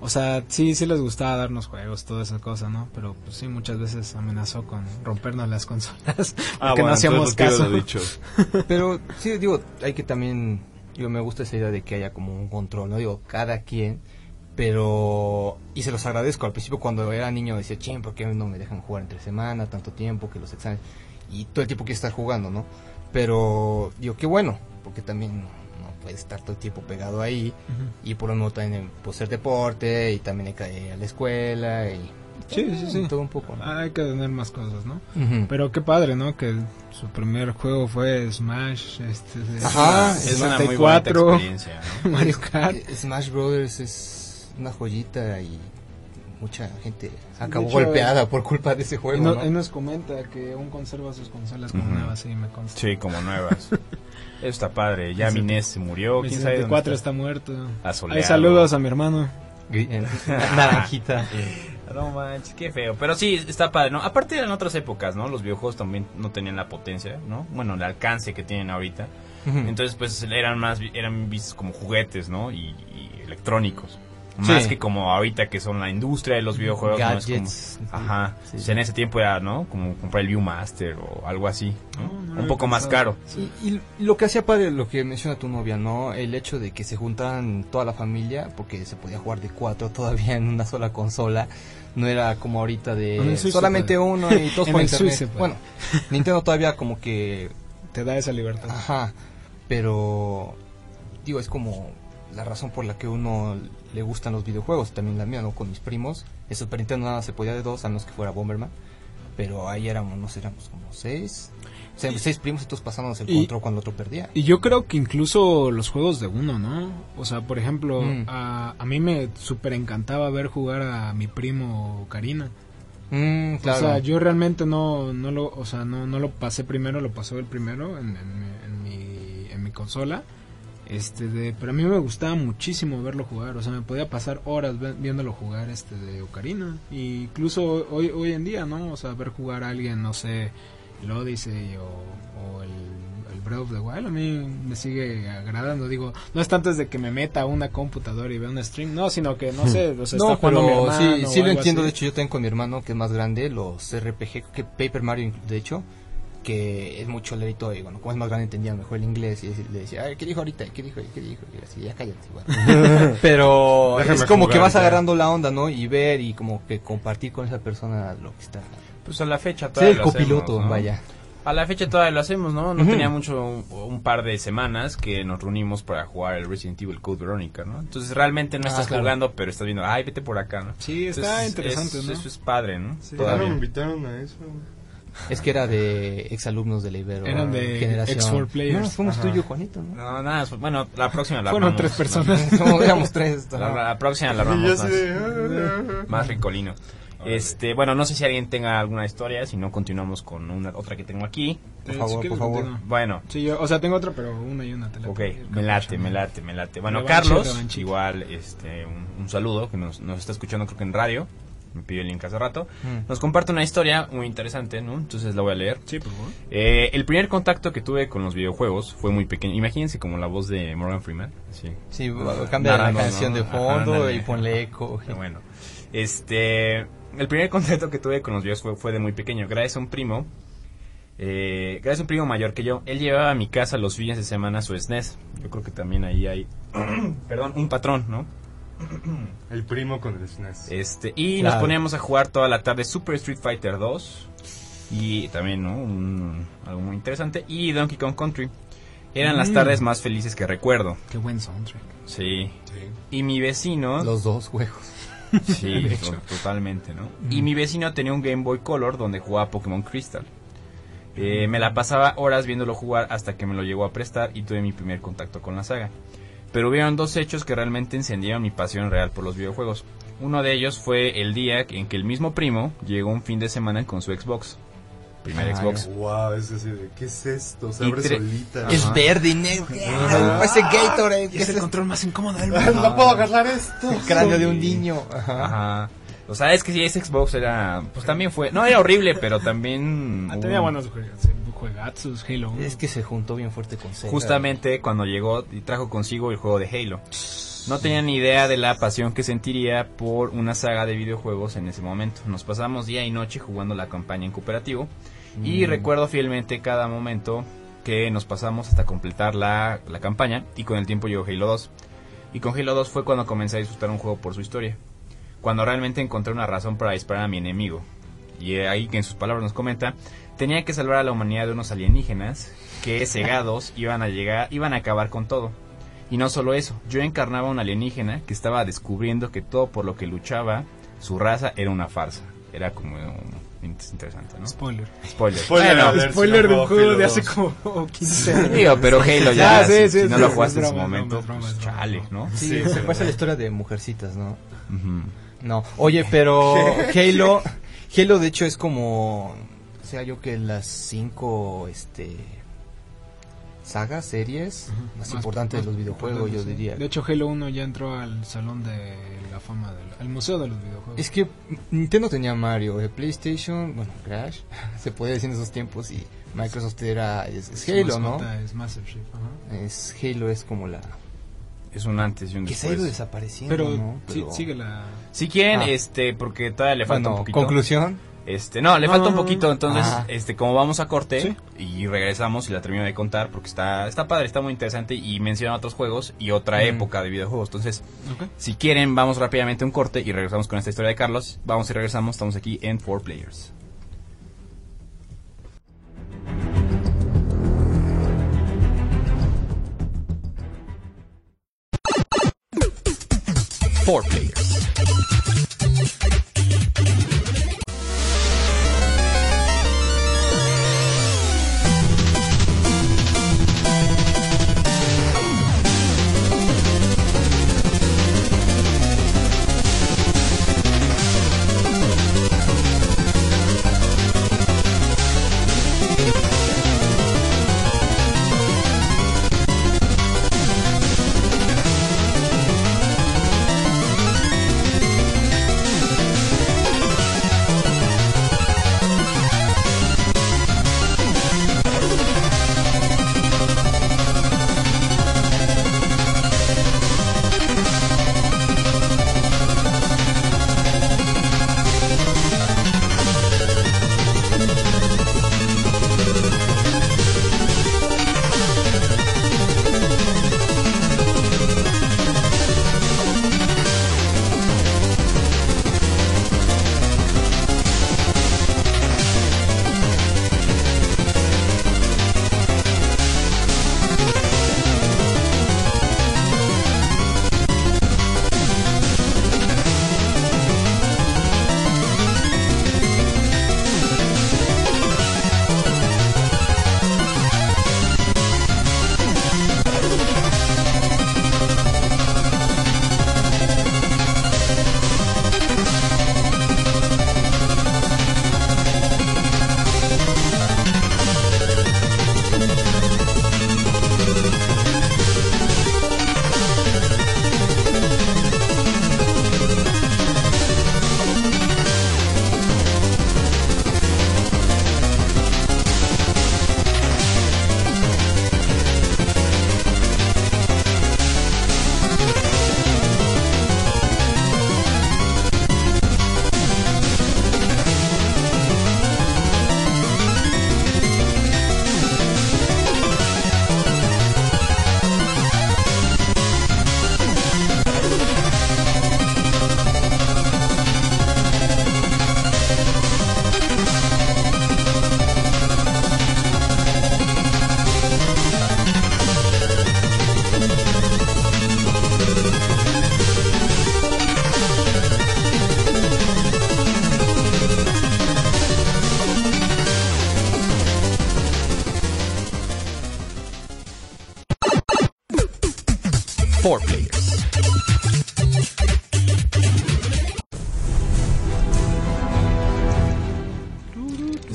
O sea, sí, sí les gustaba darnos juegos, toda esa cosa, ¿no? Pero pues sí, muchas veces amenazó con rompernos las consolas. porque Ah, no hacíamos caso. dicho. Pero sí, digo, hay que también, yo me gusta esa idea de que haya como un control, ¿no? Digo, cada quien, pero, y se los agradezco, al principio cuando era niño decía, ching, ¿por qué no me dejan jugar entre semana, tanto tiempo, que los exámenes, y todo el tiempo quiere estar jugando, ¿no? Pero, digo, qué bueno, porque también no puedes estar todo el tiempo pegado ahí, y por lo mismo también, pues, ser deporte, y también hay que ir a la escuela, y Sí, sí, sí. Todo un poco. ¿no? Hay que tener más cosas, ¿no? Ujú. Pero qué padre, ¿no? Que su primer juego fue Smash, este, Ajá, es una muy 64, experiencia, ¿no? Mario Kart. Eh, Smash Brothers es una joyita y mucha gente acabó hecho, golpeada por culpa de ese Y juego. no- ¿no? él nos comenta que aún conserva sus consolas como Ujú. nuevas, sí, me consta. Sí, como nuevas. Eso está padre. Ya Mi se murió. Mi ¿Quién sabe dónde 64 está? está muerto. Asoleado. Hay saludos a mi hermano. En- Naranjita. No manches, qué feo. Pero sí, está padre, ¿no? Aparte eran otras épocas, ¿no? Los videojuegos también no tenían la potencia, ¿no? Bueno, el alcance que tienen ahorita. Entonces, pues eran más, eran vistos como juguetes, ¿no? Y, y electrónicos. Más Sí. que como ahorita que son la industria de los videojuegos. ¿no? Es como- Gadgets. Ajá. Sí. O sea, en ese tiempo era, ¿no? Como comprar el Viewmaster o algo así. ¿no? No, no lo Un poco más caro. Y, y lo que hacía padre, lo que menciona tu novia, ¿no? El hecho de que se juntaran toda la familia, porque se podía jugar de cuatro todavía en una sola consola. No era como ahorita de solamente uno y todos por internet. puede. Bueno, Nintendo todavía como que Te da esa libertad. Ajá, pero digo, es como la razón por la que uno le gustan los videojuegos, también la mía, ¿no? Con mis primos. El Super Nintendo nada se podía de dos, a menos que fuera Bomberman. Pero ahí éramos, no sé, éramos como seis. O sea, seis primos y todos pasándonos el Y- control cuando el otro perdía. Y yo creo que incluso los juegos de uno, ¿no? O sea, por ejemplo, Mm. a, a mí me súper encantaba ver jugar a mi primo Karina. Mm, claro. O sea, yo realmente no, no lo, o sea, no, no lo pasé primero, lo pasó el primero en, en mi, en mi, en mi consola. Este de, pero a mí me gustaba muchísimo verlo jugar, o sea, me podía pasar horas viéndolo jugar este de Ocarina. Y incluso hoy, hoy en día, ¿no? O sea, ver jugar a alguien, no sé, el Odyssey o, o el, el Breath of the Wild, a mí me sigue agradando. Digo, no es tanto desde que me meta a una computadora y vea un stream, no, sino que, no sé, o sea, no, está jugando mi pero hermano sí, lo entiendo. así. De hecho, yo tengo con mi hermano que es más grande los RPG, que Paper Mario, de hecho, que es mucho lerito y bueno, como es más grande entendía mejor el inglés y le decía, Ay, ¿qué dijo ahorita? ¿Qué dijo? ¿Qué dijo? Y así, ya cállate. igual. Pero Déjame es como jugar que vas ya. agarrando la onda, ¿no? Y ver y como que compartir con esa persona lo que está. Pues a la fecha todavía el lo hacemos, copiloto, ¿no? vaya. A la fecha todavía lo hacemos, ¿no? No tenía mucho, un, un par de semanas que nos reunimos para jugar el Resident Evil Code Veronica, ¿no? Entonces realmente no Ah, estás claro. jugando, pero estás viendo, ay, vete por acá, ¿no? Sí, está Entonces, interesante, es- ¿no? Eso es padre, ¿no? Sí. ¿Por qué no Todavía. me invitaron a eso? Es que era de exalumnos de la Ibero. Eran de generación. X4 players. No, fuimos Ajá. tú y yo, Juanito, ¿no? No, nada, pues, bueno, la próxima la Fueron armamos, tres personas. No, éramos tres. La, la próxima la armamos más, de... más ricolino. Este, bueno, no sé si alguien tenga alguna historia, si no continuamos con una otra que tengo aquí. Por Eh, favor, por favor. Bueno, Sí, yo, o sea, tengo otra, pero una y una. Te la Ok, me late, me late, me late. Bueno, Carlos, igual, este, un, un saludo, que nos, nos está escuchando creo que en radio, me pidió el link hace rato, Mm. nos comparte una historia muy interesante, ¿no? Entonces la voy a leer. Sí, por favor. Eh, el primer contacto que tuve con los videojuegos fue muy pequeño. Imagínense como la voz de Morgan Freeman. Sí. Sí, cambia la canción de fondo y ponle eco. Bueno, este, el primer contacto que tuve con los videos fue, fue de muy pequeño. Gracias a un primo, eh, gracias a un primo mayor que yo, él llevaba a mi casa los fines de semana su SNES. Yo creo que también ahí hay, perdón, un patrón, ¿no? El primo con el SNES. Este, y Claro. nos poníamos a jugar toda la tarde Super Street Fighter 2 y también, ¿no? Un- algo muy interesante y Donkey Kong Country. Eran las Mm. tardes más felices que recuerdo. Qué buen soundtrack. Sí. Sí. Y mi vecino Los dos juegos. Sí, to- totalmente, ¿no? Y mi vecino tenía un Game Boy Color donde jugaba Pokémon Crystal. Eh, me la pasaba horas viéndolo jugar hasta que me lo llegó a prestar y tuve mi primer contacto con la saga. Pero hubieron dos hechos que realmente encendieron mi pasión real por los videojuegos. Uno de ellos fue el día en que el mismo primo llegó un fin de semana con su Xbox. Primer Xbox. Wow, es así de, ¿qué es esto? Se Y abre solita. Ajá. Es verde y negro. Ese Gatorade. Es el control más incómodo del mundo. No puedo agarrar esto. El cráneo de un niño. Ajá. Ajá. O sea, es que si ese Xbox era... Pues también fue... No era horrible, pero también... Ah, tenía buenos juegos, juegazos, Halo 1. Es que se juntó bien fuerte con Sega. Justamente cuando llegó y trajo consigo el juego de Halo. No tenía ni idea de la pasión que sentiría por una saga de videojuegos en ese momento. Nos pasamos día y noche jugando la campaña en cooperativo y Mm. recuerdo fielmente cada momento que nos pasamos hasta completar la, la campaña y con el tiempo llegó Halo 2. Y con Halo 2 fue cuando comencé a disfrutar un juego por su historia. Cuando realmente encontré una razón para disparar a mi enemigo. Y ahí que en sus palabras nos comenta, tenía que salvar a la humanidad de unos alienígenas que cegados iban a llegar, iban a acabar con todo. Y no solo eso, yo encarnaba a un alienígena que estaba descubriendo que todo por lo que luchaba, su raza era una farsa. era como interesante, ¿no? Spoiler. Spoiler. Spoiler, Bueno, spoiler si no de un juego de hace 2. como 15 años. Digo, pero Halo ya, Ah, sí, si, sí, si no sí, lo es jugaste en su broma, momento, broma, es pues, broma, chale. ¿no? Sí, Sí, se pasa la historia de Mujercitas, ¿no? No, oye, pero Halo, Halo de hecho es como, sea, yo que las cinco, este, sagas, series más, Más- importantes más de los videojuegos, yo sí. diría. De hecho, Halo 1 ya entró al salón de la fama, del, al museo de los videojuegos. Es que Nintendo tenía Mario, el PlayStation, bueno, Crash, se podía decir en esos tiempos y Microsoft era es, es Halo, ¿no? Es Master Chief, ajá. Es Halo es como la Es un antes y un que se ha ido después. desapareciendo, Pero, ¿no? sí, Pero- sigue la... Si quieren, Ah. este, porque todavía le falta Bueno, un poquito. conclusión, Este, no, le No, falta un poquito, entonces, este, como vamos a corte Sí. y regresamos y la termino de contar porque está, está padre, está muy interesante y menciona otros juegos y otra Mm. época de videojuegos. Entonces, si quieren, vamos rápidamente a un corte y regresamos con esta historia de Carlos. Vamos y regresamos, estamos aquí en 4Players. Four Players.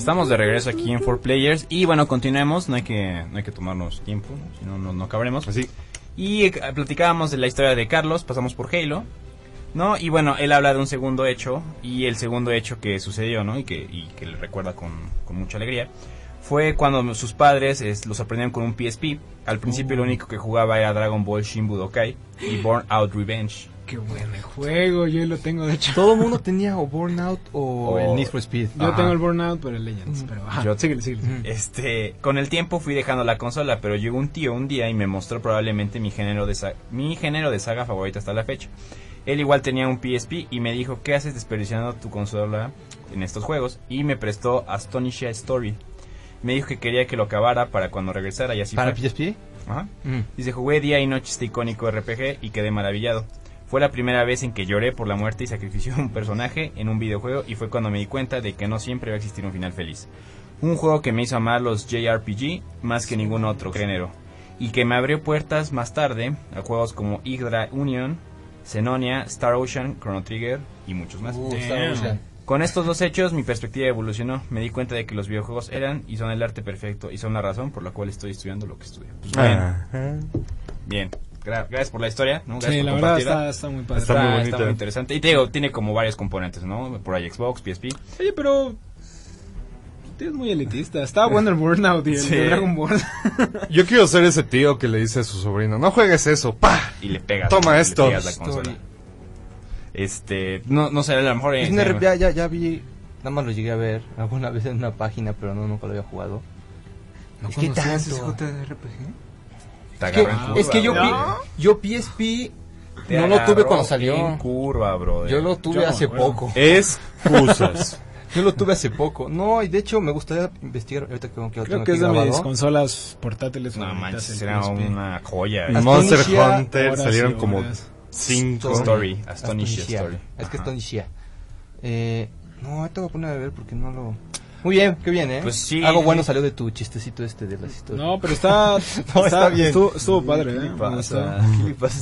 Estamos de regreso aquí en 4Players y bueno, continuemos, no hay que, no hay que tomarnos tiempo, si no, no, no acabaremos. Así. Y eh, platicábamos de la historia de Carlos, pasamos por Halo, ¿no? Y bueno, él habla de un segundo hecho y el segundo hecho que sucedió, ¿no? Y que, y que le recuerda con, con mucha alegría. Fue cuando sus padres es, lo sorprendieron con un PSP. Al principio lo único que jugaba era Dragon Ball Shin Budokai y Born Out Revenge. Qué buen juego, yo lo tengo de hecho. todo el mundo tenía o Burnout o, O- el Need for Speed. Yo Ajá. tengo el Burnout, pero el Legends. Pero, ajá, Yo- síguele, síguele. Ujú. Este, con el tiempo fui dejando la consola, pero llegó un tío un día y me mostró probablemente mi género de sa- mi género de saga favorita hasta la fecha. Él igual tenía un PSP y me dijo, "¿Qué haces desperdiciando tu consola en estos juegos?" y me prestó Astonished Story. Me dijo que quería que lo acabara para cuando regresara y así ¿Para fue. PSP? Ajá. Mm. Dice, jugué día y noche este icónico RPG y quedé maravillado. Fue la primera vez en que lloré por la muerte y sacrificio de un personaje en un videojuego y fue cuando me di cuenta de que no siempre va a existir un final feliz. Un juego que me hizo amar los JRPG más que ningún otro género y que me abrió puertas más tarde a juegos como Hydra Union, Xenonia, Star Ocean, Chrono Trigger y muchos más. Uh, Star Ocean. Con estos dos hechos mi perspectiva evolucionó. Me di cuenta de que los videojuegos eran y son el arte perfecto y son la razón por la cual estoy estudiando lo que estudio. Pues, Ah, bien. Gra- gracias por la historia. ¿no? Gracias Sí, por la verdad está, está muy padre. Está Está, muy está muy interesante. Y te digo, tiene como varios componentes, ¿no? Por ahí Xbox, PSP. Oye, pero... Tío es muy elitista. Estaba bueno el Burnout y el Sí. de Dragon Ball. Yo quiero ser ese tío que le dice a su sobrino, no juegues eso, pa. Y le pegas. Toma le esto. pegas la consola. Este, no, no sé, a lo mejor... Es ya, ya, ya vi, nada más lo llegué a ver alguna vez en una página, pero no, nunca lo había jugado. ¿No conocías tanto. ese JRPG? Te Es que, agarra en curva, es que yo, pi- yo PSP Te no lo tuve cuando salió. En curva, bro. Yo lo tuve Yo hace acuerdo. poco. Excusas. Yo lo tuve hace poco. No, y de hecho me gustaría investigar ahorita que, que Creo que es de mis consolas portátiles No manches, PSP. una joya. Eh. Monster Hunter horas salieron como cinco. Story, Astonishia. Story. Es que. Astonishia. Eh, no, ahorita voy a poner a ver porque no lo... Muy bien, qué bien, ¿eh? Pues sí. Algo bueno salió de tu chistecito este de las historias. No, pero está... No, está bien. Estuvo, estuvo padre, ¿eh? ¿Qué le pasa?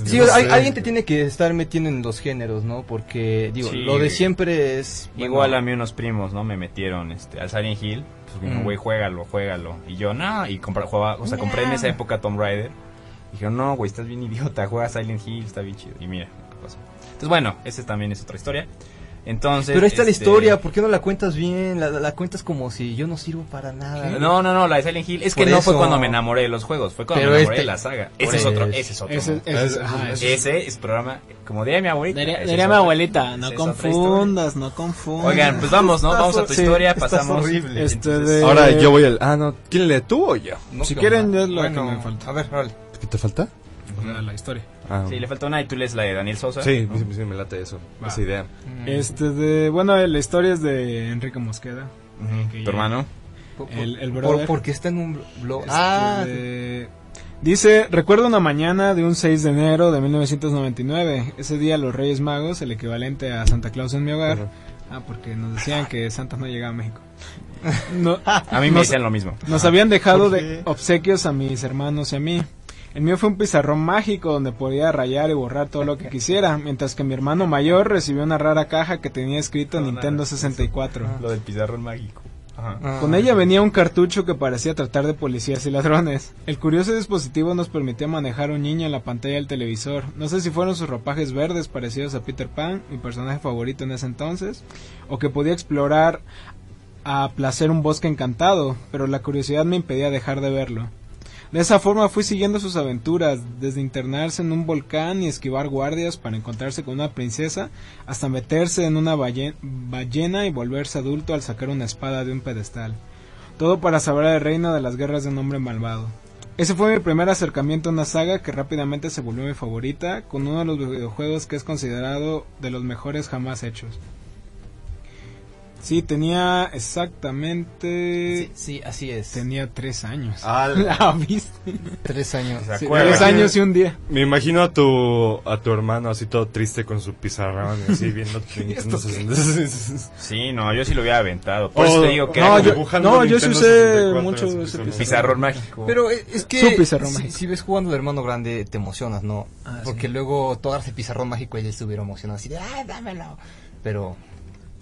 Sí, No hay- sé. alguien te tiene que estar metiendo en los géneros, ¿no? Porque, digo, Sí, lo de siempre es... bueno, Igual a mí unos primos, ¿no? Me metieron este, al Silent Hill. Pues, dijeron, Mm. güey, juégalo, juégalo. Y yo, no. Y compra, jugaba, o sea, compré en esa época Tomb Raider. Dijeron, no, güey, estás bien idiota. Juega Silent Hill, está bien chido. Y mira, qué pasó. Entonces, bueno, esa también es otra historia. Entonces. Pero ahí está la este, historia, ¿por qué no la cuentas bien? La, cuentas como si yo no sirvo para nada. No, no, no, la de Silent Hill. Es que no fue cuando me enamoré de los juegos. Fue cuando Pero me enamoré este- de la saga. Ese es otro, eso. ese es otro. Ese, Es- ajá, es- ese- Ese es programa, como diría mi abuelita. Diría, mi otra- abuelita, no confundas, no confundas. Oigan, pues vamos, ¿no? Vamos a tu Sí, historia, pasamos. horrible. Este Entonces, de- Ahora yo voy al... Ah, no. ¿Quién lee tú o yo? No, Si quieren, yo es lo que me falta. A ver, órale. ¿Qué te falta? La, la historia. Ah, Sí, le falta una y tú lees la de Daniel Sosa. sí, sí, sí, me late eso. Va. Esa idea. Mm. Este de, bueno, la historia es de Enrique Mosqueda. Ujú, Que Tu ya- hermano. Por- por- el- el por- brother. porque está en un blog. Este, ah, de- Dice, recuerdo una mañana de un 6 de enero de 1999. Ese día los Reyes Magos, el equivalente a Santa Claus en mi hogar. Ajá. Ah, porque nos decían que Santa no llegaba a México. No, A mí me nos, dicen lo mismo. nos habían dejado ¿Por de qué? obsequios a mis hermanos y a mí. El mío fue un pizarrón mágico donde podía rayar y borrar todo lo que quisiera, mientras que mi hermano mayor recibió una rara caja que tenía escrito No, Nintendo nada, 64. Lo del pizarrón mágico. Ajá. ah. Con ella venía un cartucho que parecía tratar de policías y ladrones. El curioso dispositivo nos permitía manejar a un niño en la pantalla del televisor. No sé si fueron sus ropajes verdes parecidos a Peter Pan, mi personaje favorito en ese entonces, o que podía explorar a placer un bosque encantado, pero la curiosidad me impedía dejar de verlo. De esa forma fui siguiendo sus aventuras, desde internarse en un volcán y esquivar guardias para encontrarse con una princesa, hasta meterse en una balle- ballena y volverse adulto al sacar una espada de un pedestal. Todo para saber el reino de las guerras de un hombre malvado. Ese fue mi primer acercamiento a una saga que rápidamente se volvió mi favorita, con uno de los videojuegos que es considerado de los mejores jamás hechos. Sí, tenía exactamente... Sí, sí, así es. Tenía tres años. Al- Ah, ¿viste? Tres años. Sí, tres años y un día. Me imagino a tu, a tu hermano así todo triste con su pizarrón y así viendo tu Nintendo 64. Sí, no, yo sí lo hubiera aventado. Por eso te digo que no, era yo- no, yo sí usé 64 mucho ese pizarrón. pizarrón mágico. Pero eh, es que Su pizarrón si, mágico. si ves jugando de hermano grande te emocionas, ¿no? Ah, Porque sí. luego agarras el pizarrón mágico y él estuviera emocionado así de, ¡ay, dámelo! Pero,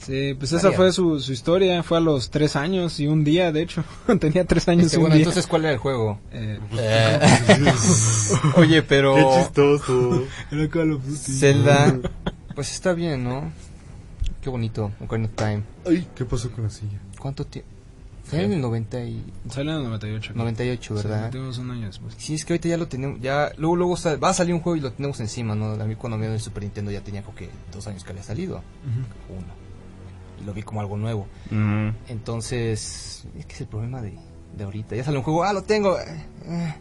Sí, pues esa fue su, su historia. Fue a los tres años y un día, de hecho. Tenía tres años este, y un bueno, día. entonces, ¿cuál era el juego? Eh, Oye, pero Qué chistoso. era Call of Duty. Zelda, pues está bien, ¿no? Qué bonito, Ocarina of Time. Ay, ¿qué pasó con la silla? ¿Cuánto tiempo? Fue en el 90 y... Sale en el 98. 98, ¿verdad? Tuvimos un año después. Sí, es que ahorita ya lo tenemos, ya, luego, luego sa- va a salir un juego y lo tenemos encima, ¿no? A mí cuando me dio el Super Nintendo ya tenía como que dos años que había salido, uno. Lo vi como algo nuevo. Mm, Entonces, es que es el problema de, de ahorita. Ya sale un juego, ah, lo tengo. eh, eh,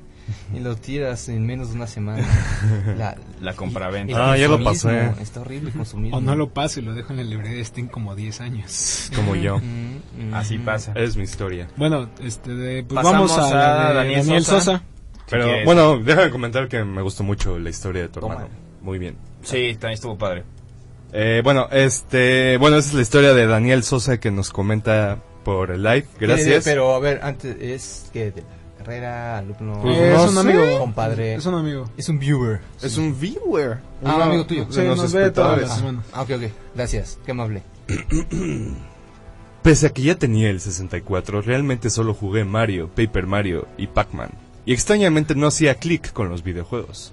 y lo tiras en menos de una semana. La, La compraventa. Ah, ya lo pasé. Está horrible el consumismo. O no lo paso y lo dejo en la librería de Steam como 10 años. Como yo. Mm, mm, Así mm. pasa. Es mi historia. Bueno, este de, pues Pasamos vamos a, a Daniel Daniel, Sosa. Sosa. Pero bueno, déjame comentar que me gustó mucho la historia de tu Toma. hermano. muy bien. Sí, también estuvo padre. Eh, bueno, este, bueno, esa es la historia de Daniel Sosa que nos comenta por el live. Gracias. Pero a ver, antes es que de la carrera, alumno, Pues no es un sé. amigo. compadre. Es un amigo. Es un viewer. Es un viewer. Ah, un amigo tuyo. Sí, los nos ve todas las semanas. Ah, ok, ok. Gracias. Qué amable. Pese a que ya tenía el 64, realmente solo jugué Mario, Paper Mario y Pac-Man. Y extrañamente no hacía clic con los videojuegos.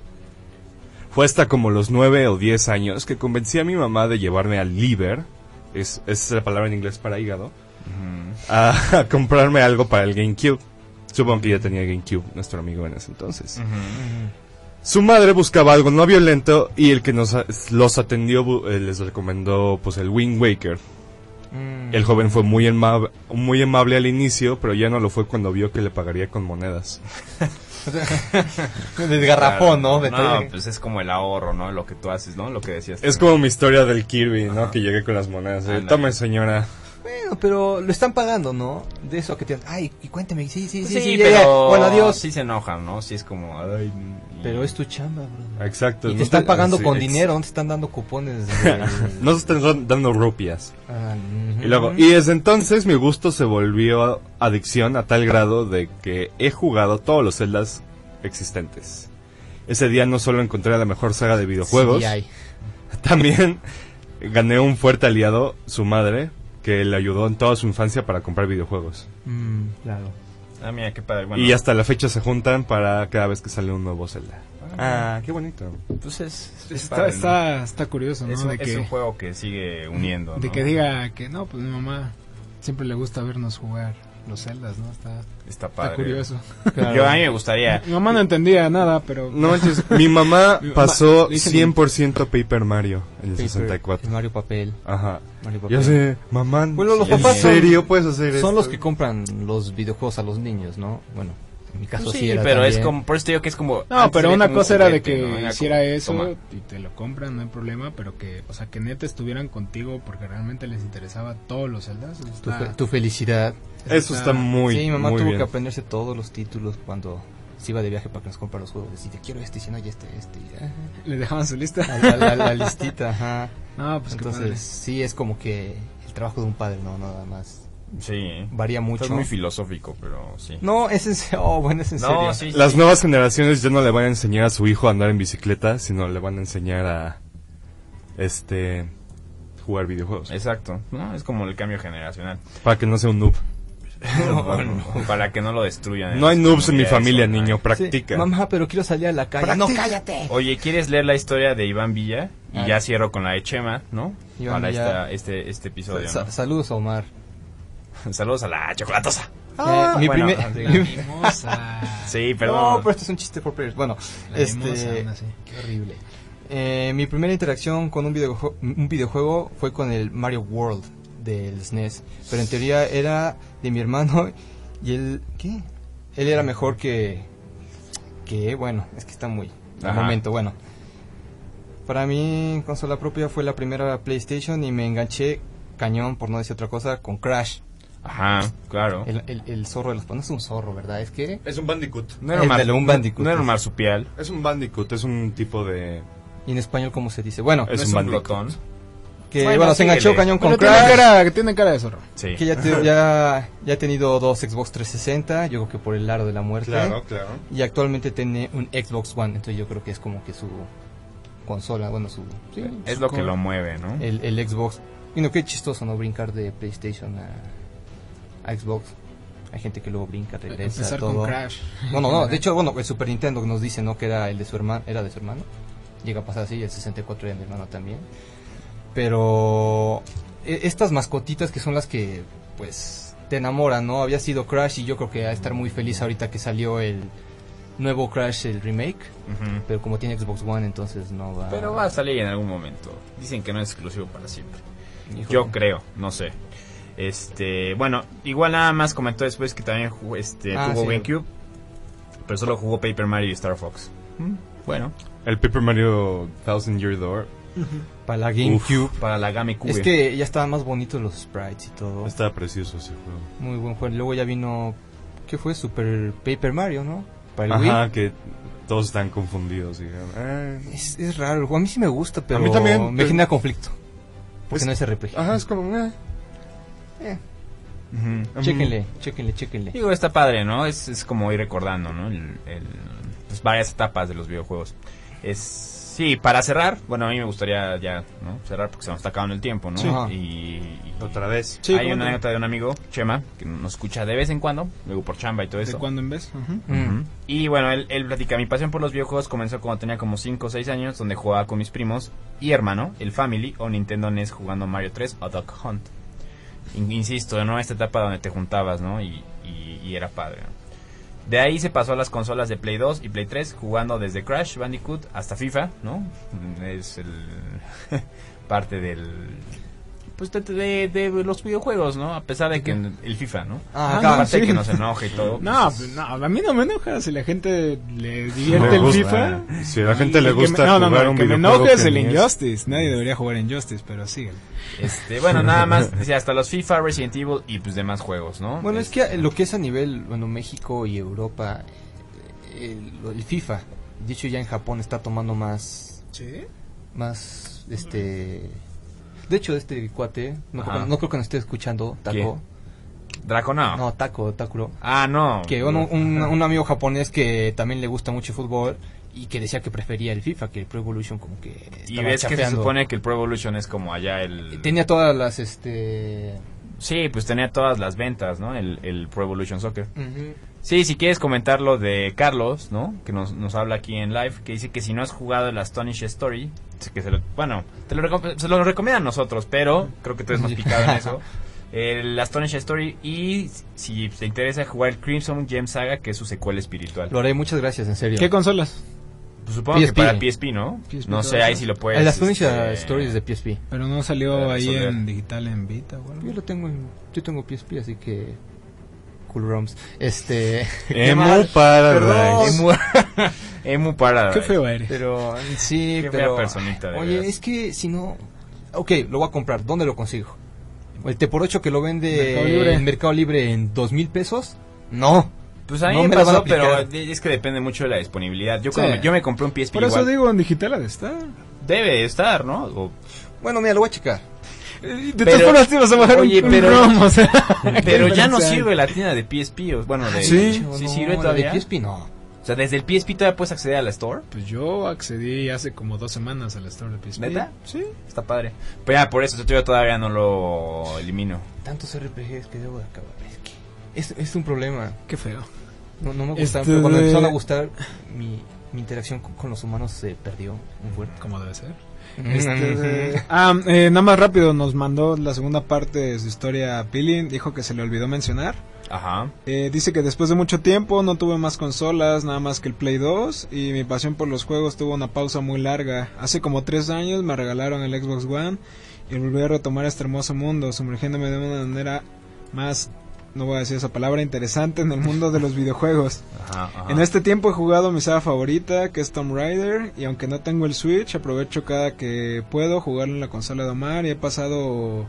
Fue hasta como los 9 o 10 años que convencí a mi mamá de llevarme al liver, es, es la palabra en inglés para hígado, a, a comprarme algo para el GameCube. Supongo que ya tenía GameCube, nuestro amigo en ese entonces. Su madre buscaba algo no violento y el que nos los atendió eh, les recomendó pues el Wind Waker. Mm. El joven fue muy, muy amable al inicio, pero ya no lo fue cuando vio que le pagaría con monedas. Desgarrafón, ¿no? De No, pues es como el ahorro, ¿no? Lo que tú haces, ¿no? Lo que decías. Es tú. como mi historia del Kirby, ¿no? Que llegué con las monedas. Eh. Tome, señora. Bueno, pero lo están pagando, ¿no? De eso que te... Ay, y cuéntame. Sí, sí, sí, Sí, sí. ya, pero... ya. Bueno, adiós. Sí se enojan, ¿no? Sí es como... Ay, Pero es tu chamba, bro. Exacto. Y no te están pagando sí, con ex- dinero, no te están dando cupones. de- No se están dando rupias. Ah. Y luego, y desde entonces mi gusto se volvió adicción a tal grado de que he jugado todos los celdas existentes. Ese día no solo encontré la mejor saga de videojuegos, Sí, también gané un fuerte aliado, su madre, que le ayudó en toda su infancia para comprar videojuegos. Mm, claro. Ah, mira, qué padre. Bueno, Y hasta la fecha se juntan para cada vez que sale un nuevo Zelda. Ah, qué bonito. pues es... es Está, padre, ¿no? está, está curioso, ¿no? Es, un, de es que, un juego que sigue uniendo, de ¿no? que diga que no, pues mi mamá siempre le gusta vernos jugar los celdas, ¿no? Está, Está está padre. curioso. Yo a mí me gustaría... Mi mamá no entendía nada, pero... No manches, mi mamá Mi mamá- pasó dice 100% Paper Mario en el Paper, 64. Mario Papel. Ajá. Mario Papel. Ya sé, mamá. Bueno, los ¿En papás son- serio puedes hacer esto? Son los que compran los videojuegos a los niños, ¿no? Bueno, en mi caso sí, sí, era pero es como... Por eso te digo que es como... No, antes pero una un cosa era de que ¿no? Era hiciera como, eso toma. y te lo compran, no hay problema, pero que, o sea, que neta estuvieran contigo porque realmente les interesaba todos los celdas. Tu, Está, fe- tu felicidad. Eso está muy, sí, mi mamá tuvo bien. que aprenderse todos los títulos cuando se iba de viaje para que nos compra los juegos. Decía, quiero este, si no, ya este, este. ya. le dejaban su lista. La, la- la listita, ajá. No, pues Entonces, sí, es como que el trabajo de un padre, no, nada más. Sí. Varía mucho. Es muy filosófico, pero sí. No, es en serio. Oh, bueno, es en serio. No, sí, Las sí. nuevas generaciones ya no le van a enseñar a su hijo a andar en bicicleta, sino le van a enseñar a este jugar videojuegos. Exacto. No, es como el cambio generacional. Para que no sea un noob. Para que no lo destruyan. No hay las noobs en mi familia, online. niño, Sí, practica. Mamá, pero quiero salir a la calle. No, cállate. Oye, ¿quieres leer la historia de Iván Villa? Y Ah. ya cierro con la de Chema, ¿no? Iván Para Villa. esta- este, este episodio, Sa- ¿no? Saludos a Omar. Saludos a la chocolatosa. Eh, mi bueno, primer-. Sí, No, perdón. pero este es un chiste por players. Bueno, La este. mimosa. Qué horrible. Eh, mi primera interacción con un videojuego, un videojuego fue con el Mario World del SNES. Pero en teoría era de mi hermano y él. ¿Qué? Él era mejor que. Que, bueno, es que está muy. Al Ajá. momento, bueno. Para mí, consola propia fue la primera PlayStation y me enganché cañón, por no decir otra cosa, con Crash. Ajá, claro. El, el, el zorro de los. No es un zorro, ¿verdad? Es que. Es un bandicoot. No era mar- un Bandicoot. no era un marsupial. Es un bandicoot, es un tipo de... ¿Y en español cómo se dice? Bueno, Es no un es un bandicoot. que Bueno, bueno, se enganchó cañón con tiene Crash. cara, que tiene cara de zorro. Sí. Que ya, te- ya, ya ha tenido dos Xbox 360, yo creo que por el lado de la muerte. Claro, claro. Y actualmente tiene un Xbox One, entonces yo creo que es como que su consola, bueno, su... sí, Es su lo que lo mueve, ¿no? El, el Xbox. Y no, qué chistoso, ¿no? Brincar de PlayStation a, a Xbox. Hay gente que luego brinca, regresa, Empezar todo. con Crash. No, no, no. De hecho, bueno, el Super Nintendo nos dice, ¿no? Que era el de su hermano, era de su hermano. Llega a pasar así, el 64 era de mi hermano también. Pero e- estas mascotitas que son las que, pues, te enamoran, ¿no? Había sido Crash y yo creo que va a estar muy feliz ahorita que salió el nuevo Crash, el remake. Pero como tiene Xbox One, entonces no va. Pero va a salir en algún momento. Dicen que no es exclusivo para siempre. Híjole. Yo creo, no sé. Este, bueno, igual nada más comentó después que también jugó, este, Ah, tuvo sí. GameCube, pero solo jugó Paper Mario y Star Fox. Mm, Bueno, El Paper Mario Thousand Year Door Para la GameCube. para la GameCube. Es que ya estaban más bonitos los sprites y todo. Está precioso ese juego. Muy buen juego. Luego ya vino. ¿Qué fue? Super Paper Mario, ¿no? Para el Ajá, Wii. que todos están confundidos. Eh, Es, es raro, a mí sí me gusta, pero mí también, me pero- genera conflicto. Porque Es- no es RPG. ajá, es como... eh. Ujú. Chéquenle, chéquenle, chéquenle. Digo, está padre, ¿no? Es, es como ir recordando, ¿no? El, el- pues varias etapas de los videojuegos. Es, sí, para cerrar, bueno, a mí me gustaría ya, ¿no? Cerrar porque se nos está acabando el tiempo, ¿no? Sí. Y, y- Otra vez. Sí, hay ¿cómo una anécdota de un amigo, Chema, que nos escucha de vez en cuando, luego por chamba y todo ¿De eso. cuándo en vez? Mm. Y bueno, él, él platica, mi pasión por los videojuegos comenzó cuando tenía como 5 o 6 años, donde jugaba con mis primos y hermano, el Family o Nintendo NES jugando Mario 3 o Duck Hunt. In- Insisto, ¿no? Esta etapa donde te juntabas, ¿no? Y, y- y era padre. De ahí se pasó a las consolas de Play 2 y Play 3, jugando desde Crash Bandicoot hasta FIFA, ¿no? Es el parte del... Pues de, de- de los videojuegos, ¿no? A pesar de que el FIFA, ¿no? Ah, Ah, acá, no, Aparte sí. que nos enoje y todo. No, pues, no, a mí no me enoja si la gente le divierte el gusta. FIFA. Si a la gente le gusta me- no, no, jugar no, un el que me enoja es el. Injustice. Nadie debería jugar Injustice, pero sí. Este, bueno, nada más, hasta los FIFA, Resident Evil y pues demás juegos, ¿no? Bueno, es que lo que es a nivel, bueno, México y Europa, eh, el, el FIFA, dicho ya en Japón, está tomando más, ¿Sí? más, este... De hecho, este cuate, no, creo- no creo que nos esté escuchando, Taco. Draco no. No, Taco, Takuro. Ah, no. Que un, un, un amigo japonés que también le gusta mucho el fútbol y que decía que prefería el FIFA, que el Pro Evolution como que Y ves que se supone que el Pro Evolution es como allá el... Tenía todas las, este... Sí, pues tenía todas las ventas, ¿no? El, el Pro Evolution Soccer. Sí, si quieres comentar lo de Carlos, ¿no? Que nos, nos habla aquí en live, que dice que si no has jugado el Astonish Story, que se lo, bueno, te lo, se lo recomiendan nosotros, pero creo que tú eres más picado en eso. El Astonish Story y si te interesa jugar el Crimson Gem Saga, que es su secuela espiritual. Lo haré, muchas gracias, en serio. ¿Qué consolas? Pues supongo que PSP. para PSP, ¿no? PSP no sé, ahí si lo puedes... el Astonish este, Stories de PSP. Pero no salió ahí en digital, en Vita o algo. Yo lo tengo en, yo tengo PSP, así que cool ROMs. Este, Emu. Paradise. Emu- Emu para... Qué feo eres. pero sí, Qué fea pero personita, de Oye, es que si no Ok, lo voy a comprar. ¿Dónde lo consigo? El T por 8 que lo vende Mercado Libre. en Mercado Libre en dos mil pesos? No. Pues a mí No me pasó, pero es que depende mucho de la disponibilidad. Yo, Sí. cuando me- yo me compré un PSP Por eso igual. digo, en digital ha de estar. Debe estar, ¿no? O- Bueno, mira, lo voy a checar. De Pero- todas formas te ibas a bajar Oye, un, un pero- ROM, o sea, pero ¿qué ya no sirve la tienda de PSP. o- Bueno, de, ¿Sí? sí, No, sirve la todavía. De PSP no. O sea, desde el PSP todavía puedes acceder a la store. Pues yo accedí hace como dos semanas al store de PSP. ¿Neta? Sí. Está padre. Pero ya, por eso yo todavía no lo elimino. Tantos RPGs que debo de acabar. Es que es, es un problema. Qué feo. No, no me gusta. Este pero cuando empezaron a gustar, mi, mi interacción con, con los humanos se perdió muy fuerte. Como debe ser. Este Ah, eh, nada más rápido, nos mandó la segunda parte de su historia Pili. Dijo que se le olvidó mencionar. Ajá. Eh, dice que después de mucho tiempo no tuve más consolas, nada más que el Play 2 y mi pasión por los juegos tuvo una pausa muy larga. Hace como tres años me regalaron el Xbox One y volví a retomar este hermoso mundo, sumergiéndome de una manera más, no voy a decir esa palabra, interesante en el mundo de los videojuegos. Ajá, ajá. En este tiempo he jugado mi saga favorita, que es Tomb Raider, y aunque no tengo el Switch, aprovecho cada que puedo jugarlo en la consola de Omar y he pasado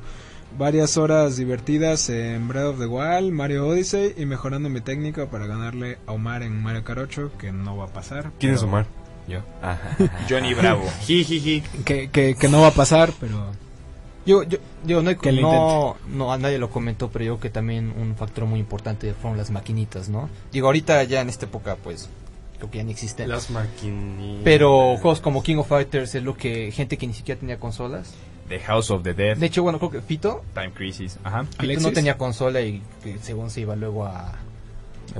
varias horas divertidas en Breath of the Wild, Mario Odyssey y mejorando mi técnica para ganarle a Omar en Mario Kart 8, que no va a pasar. ¿Quién es Omar? Yo. Johnny Bravo. Que, que, que no va a pasar, pero... Yo, yo, yo no, Que lo no, no, a nadie lo comentó, pero yo que también un factor muy importante fueron las maquinitas, ¿no? Digo, ahorita ya en esta época, pues, creo que ya ni existen. Las maquinitas. Pero juegos como King of Fighters es lo que gente que ni siquiera tenía consolas. The House of the Dead. De hecho, bueno, creo que Fito, Time Crisis. Ajá. Fito Alexis. no tenía consola y que según se iba luego a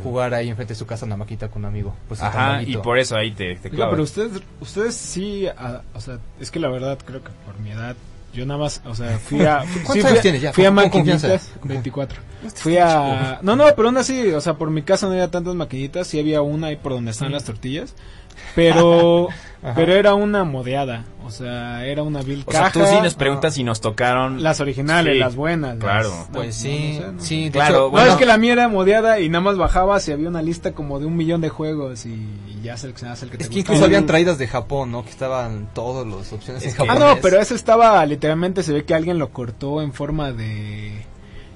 jugar ahí enfrente de su casa una maquita con un amigo. Pues Ajá, y por eso ahí te, te clavas. pero ustedes, ustedes sí, ah, o sea, es que la verdad creo que por mi edad, yo nada más, o sea, fui a... ¿Cuántos sí, años a- tienes ya? Fui a maquinitas, confianza. 24. Fui a... No, no, pero aún así, o sea, por mi casa no había tantas maquinitas, sí había una ahí por donde están las tortillas, pero... Pero era una modeada, o sea, era una vil o sea, tú sí nos preguntas si nos tocaron. Las originales, Sí, las buenas. claro. Pues no, sí, no sé, no. sí, Claro, hecho, No, es que la mía era modeada y nada más bajabas y había una lista como de un millón de juegos y, y ya seleccionabas el que te Es que incluso habían traídas de Japón, ¿no? Que estaban todas las opciones Es en que- Ah, no, pero ese estaba literalmente se ve que alguien lo cortó en forma de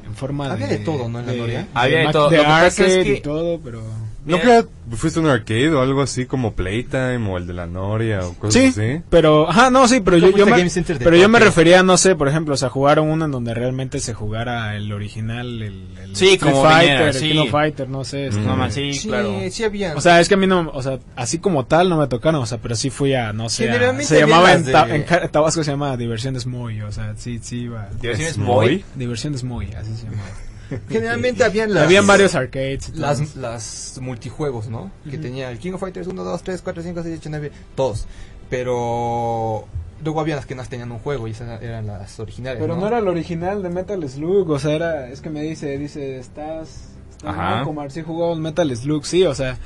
en forma Había de todo, ¿no? En la de, Noria. Había de Mac- todo. de Lo que pasa es que- y todo, pero ¿No que fuiste a un arcade o algo así como Playtime o el de la Noria o cosas Sí, así? pero, ajá, no, sí, pero ¿Cómo yo, me, pero yo me refería, no sé, por ejemplo, o sea, jugaron uno en donde realmente se jugara el original, el, el Sí, Street como Fighter, viniera, el sí. King of Fighter, no sé. este, No, man, sí, Sí, claro. sí había. O sea, es que a mí no, o sea, así como tal no me tocaron, o sea, pero sí fui a, no sé, a- se llamaba en, Ta- de- en Ca- Tabasco se llama Diversión Smoy, o sea, sí, sí iba. Diversiones Muy. Moy. Diversión Smoy, así se llamaba. generalmente habían las, Habían varios arcades. y las, las multijuegos, ¿no? Que tenía el King of Fighters 1, 2, 3, 4, 5, 6, 8, 9, todos. Pero luego había las que no tenían un juego y esas eran las originales. Pero no era el original de Metal Slug, o sea, era, es que me dice, dice, estás, estás Ajá. Omar, sí jugamos Metal Slug, sí, o sea,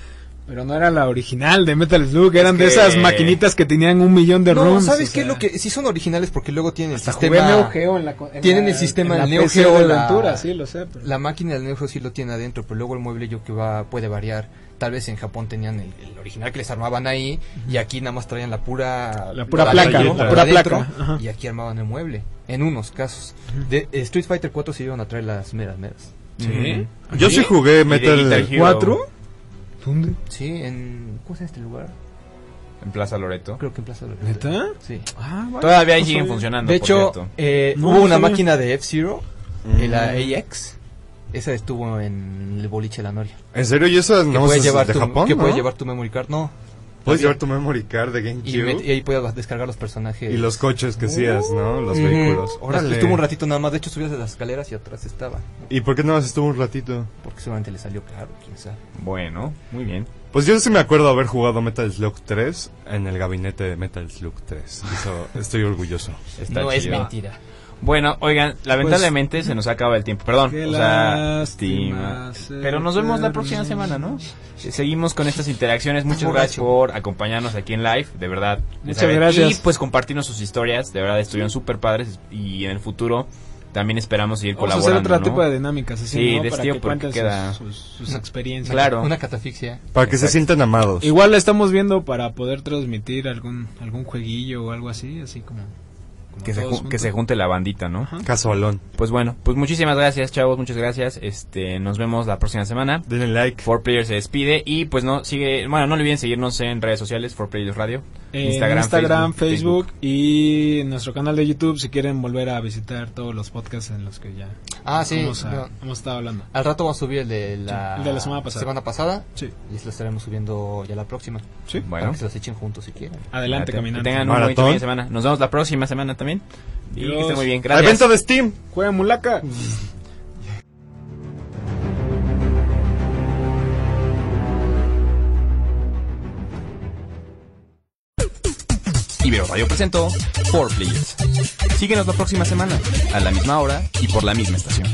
pero no era la original de Metal Slug, eran que- de esas maquinitas que tenían un millón de No. ¿sabes o qué es sea, lo que sí son originales porque luego tienen el sistema Neo Geo en la en tienen la- el sistema en la del Neo Geo, de la- aventura, sí, lo sé, pero... La máquina del Neo Geo sí lo tiene adentro, pero luego el mueble yo que va puede variar. Tal vez en Japón tenían el, el original que les armaban ahí y aquí nada más traían la pura La pura placa, adentro, la pura adentro, placa, ajá. y aquí armaban el mueble en unos casos. De eh, Street Fighter 4 se iban a traer las meras meras. Sí. Yo sí jugué Metal... Guitar Hero ¿Cuatro? ¿Dónde? Sí, en ¿cómo se llama este lugar? En Plaza Loreto. Creo que en Plaza de ¿Neta? Sí. Ah, vale, Todavía ahí no siguen sabía. funcionando. De por hecho, eh, No, hubo no una sabía. máquina de F-Zero, Mm. la AX. Esa estuvo en el boliche La Noria. ¿En serio? ¿Y Que no puedes es llevar de tu, Japón, que no? puedes llevar tu memory card, no. Puedes Había- llevar tu memory card de Y, GameCube met- y ahí puedes descargar los personajes. y los coches que hacías, ¿no? Los Ujú. vehículos. Órale. Estuvo un ratito nada más, de hecho subías de las escaleras y atrás estaba. ¿Y por qué no más estuvo un ratito? Porque seguramente le salió caro, quién sabe. Bueno, muy bien. Pues yo sí me acuerdo haber jugado Metal Slug 3 en el gabinete de Metal Slug 3. Eso, estoy orgulloso. Está no es chido. mentira. Bueno, oigan, lamentablemente se nos acaba el tiempo. Perdón. Qué O sea, lástima Pero nos vemos la próxima semana, ¿no? Eh, Seguimos con estas interacciones. Muchas Borracho. gracias por acompañarnos aquí en live, de verdad. Muchas gracias. Y pues compartirnos sus historias, de verdad estuvieron súper padres y en el futuro también esperamos seguir Vamos a hacer colaborando. otro ¿no? tipo de dinámicas, así, Sí, ¿no? de Para que porque cuenten queda- sus, sus, sus experiencias. Claro. Una catafixia. Para que se sientan amados. Igual la estamos viendo para poder transmitir algún algún jueguillo o algo así, así como... Que se, que se junte la bandita, ¿no? Ajá. Casualón. Pues bueno, pues muchísimas gracias, chavos, muchas gracias. Este, nos vemos la próxima semana. Denle like. 4Player se despide y pues no sigue, bueno, no olviden seguirnos en redes sociales 4Players Radio, En Instagram, Instagram, Facebook, Facebook, y en nuestro canal de YouTube si quieren volver a visitar todos los podcasts en los que ya Ah, sí. hemos, a- no. hemos estado hablando. Al rato vamos a subir el de la, Sí, el de la semana pasada. pasada, Sí, y lo estaremos subiendo ya la próxima. sí. Bueno, Para que se los echen juntos si quieren. Adelante, caminando. tengan un bonito fin de semana. Nos vemos la próxima semana también. Y que Adiós. estén muy bien. Al Gracias. evento de Steam. Juega Mulaca. Ibero Radio presentó 4Players. Síguenos la próxima semana, a la misma hora y por la misma estación.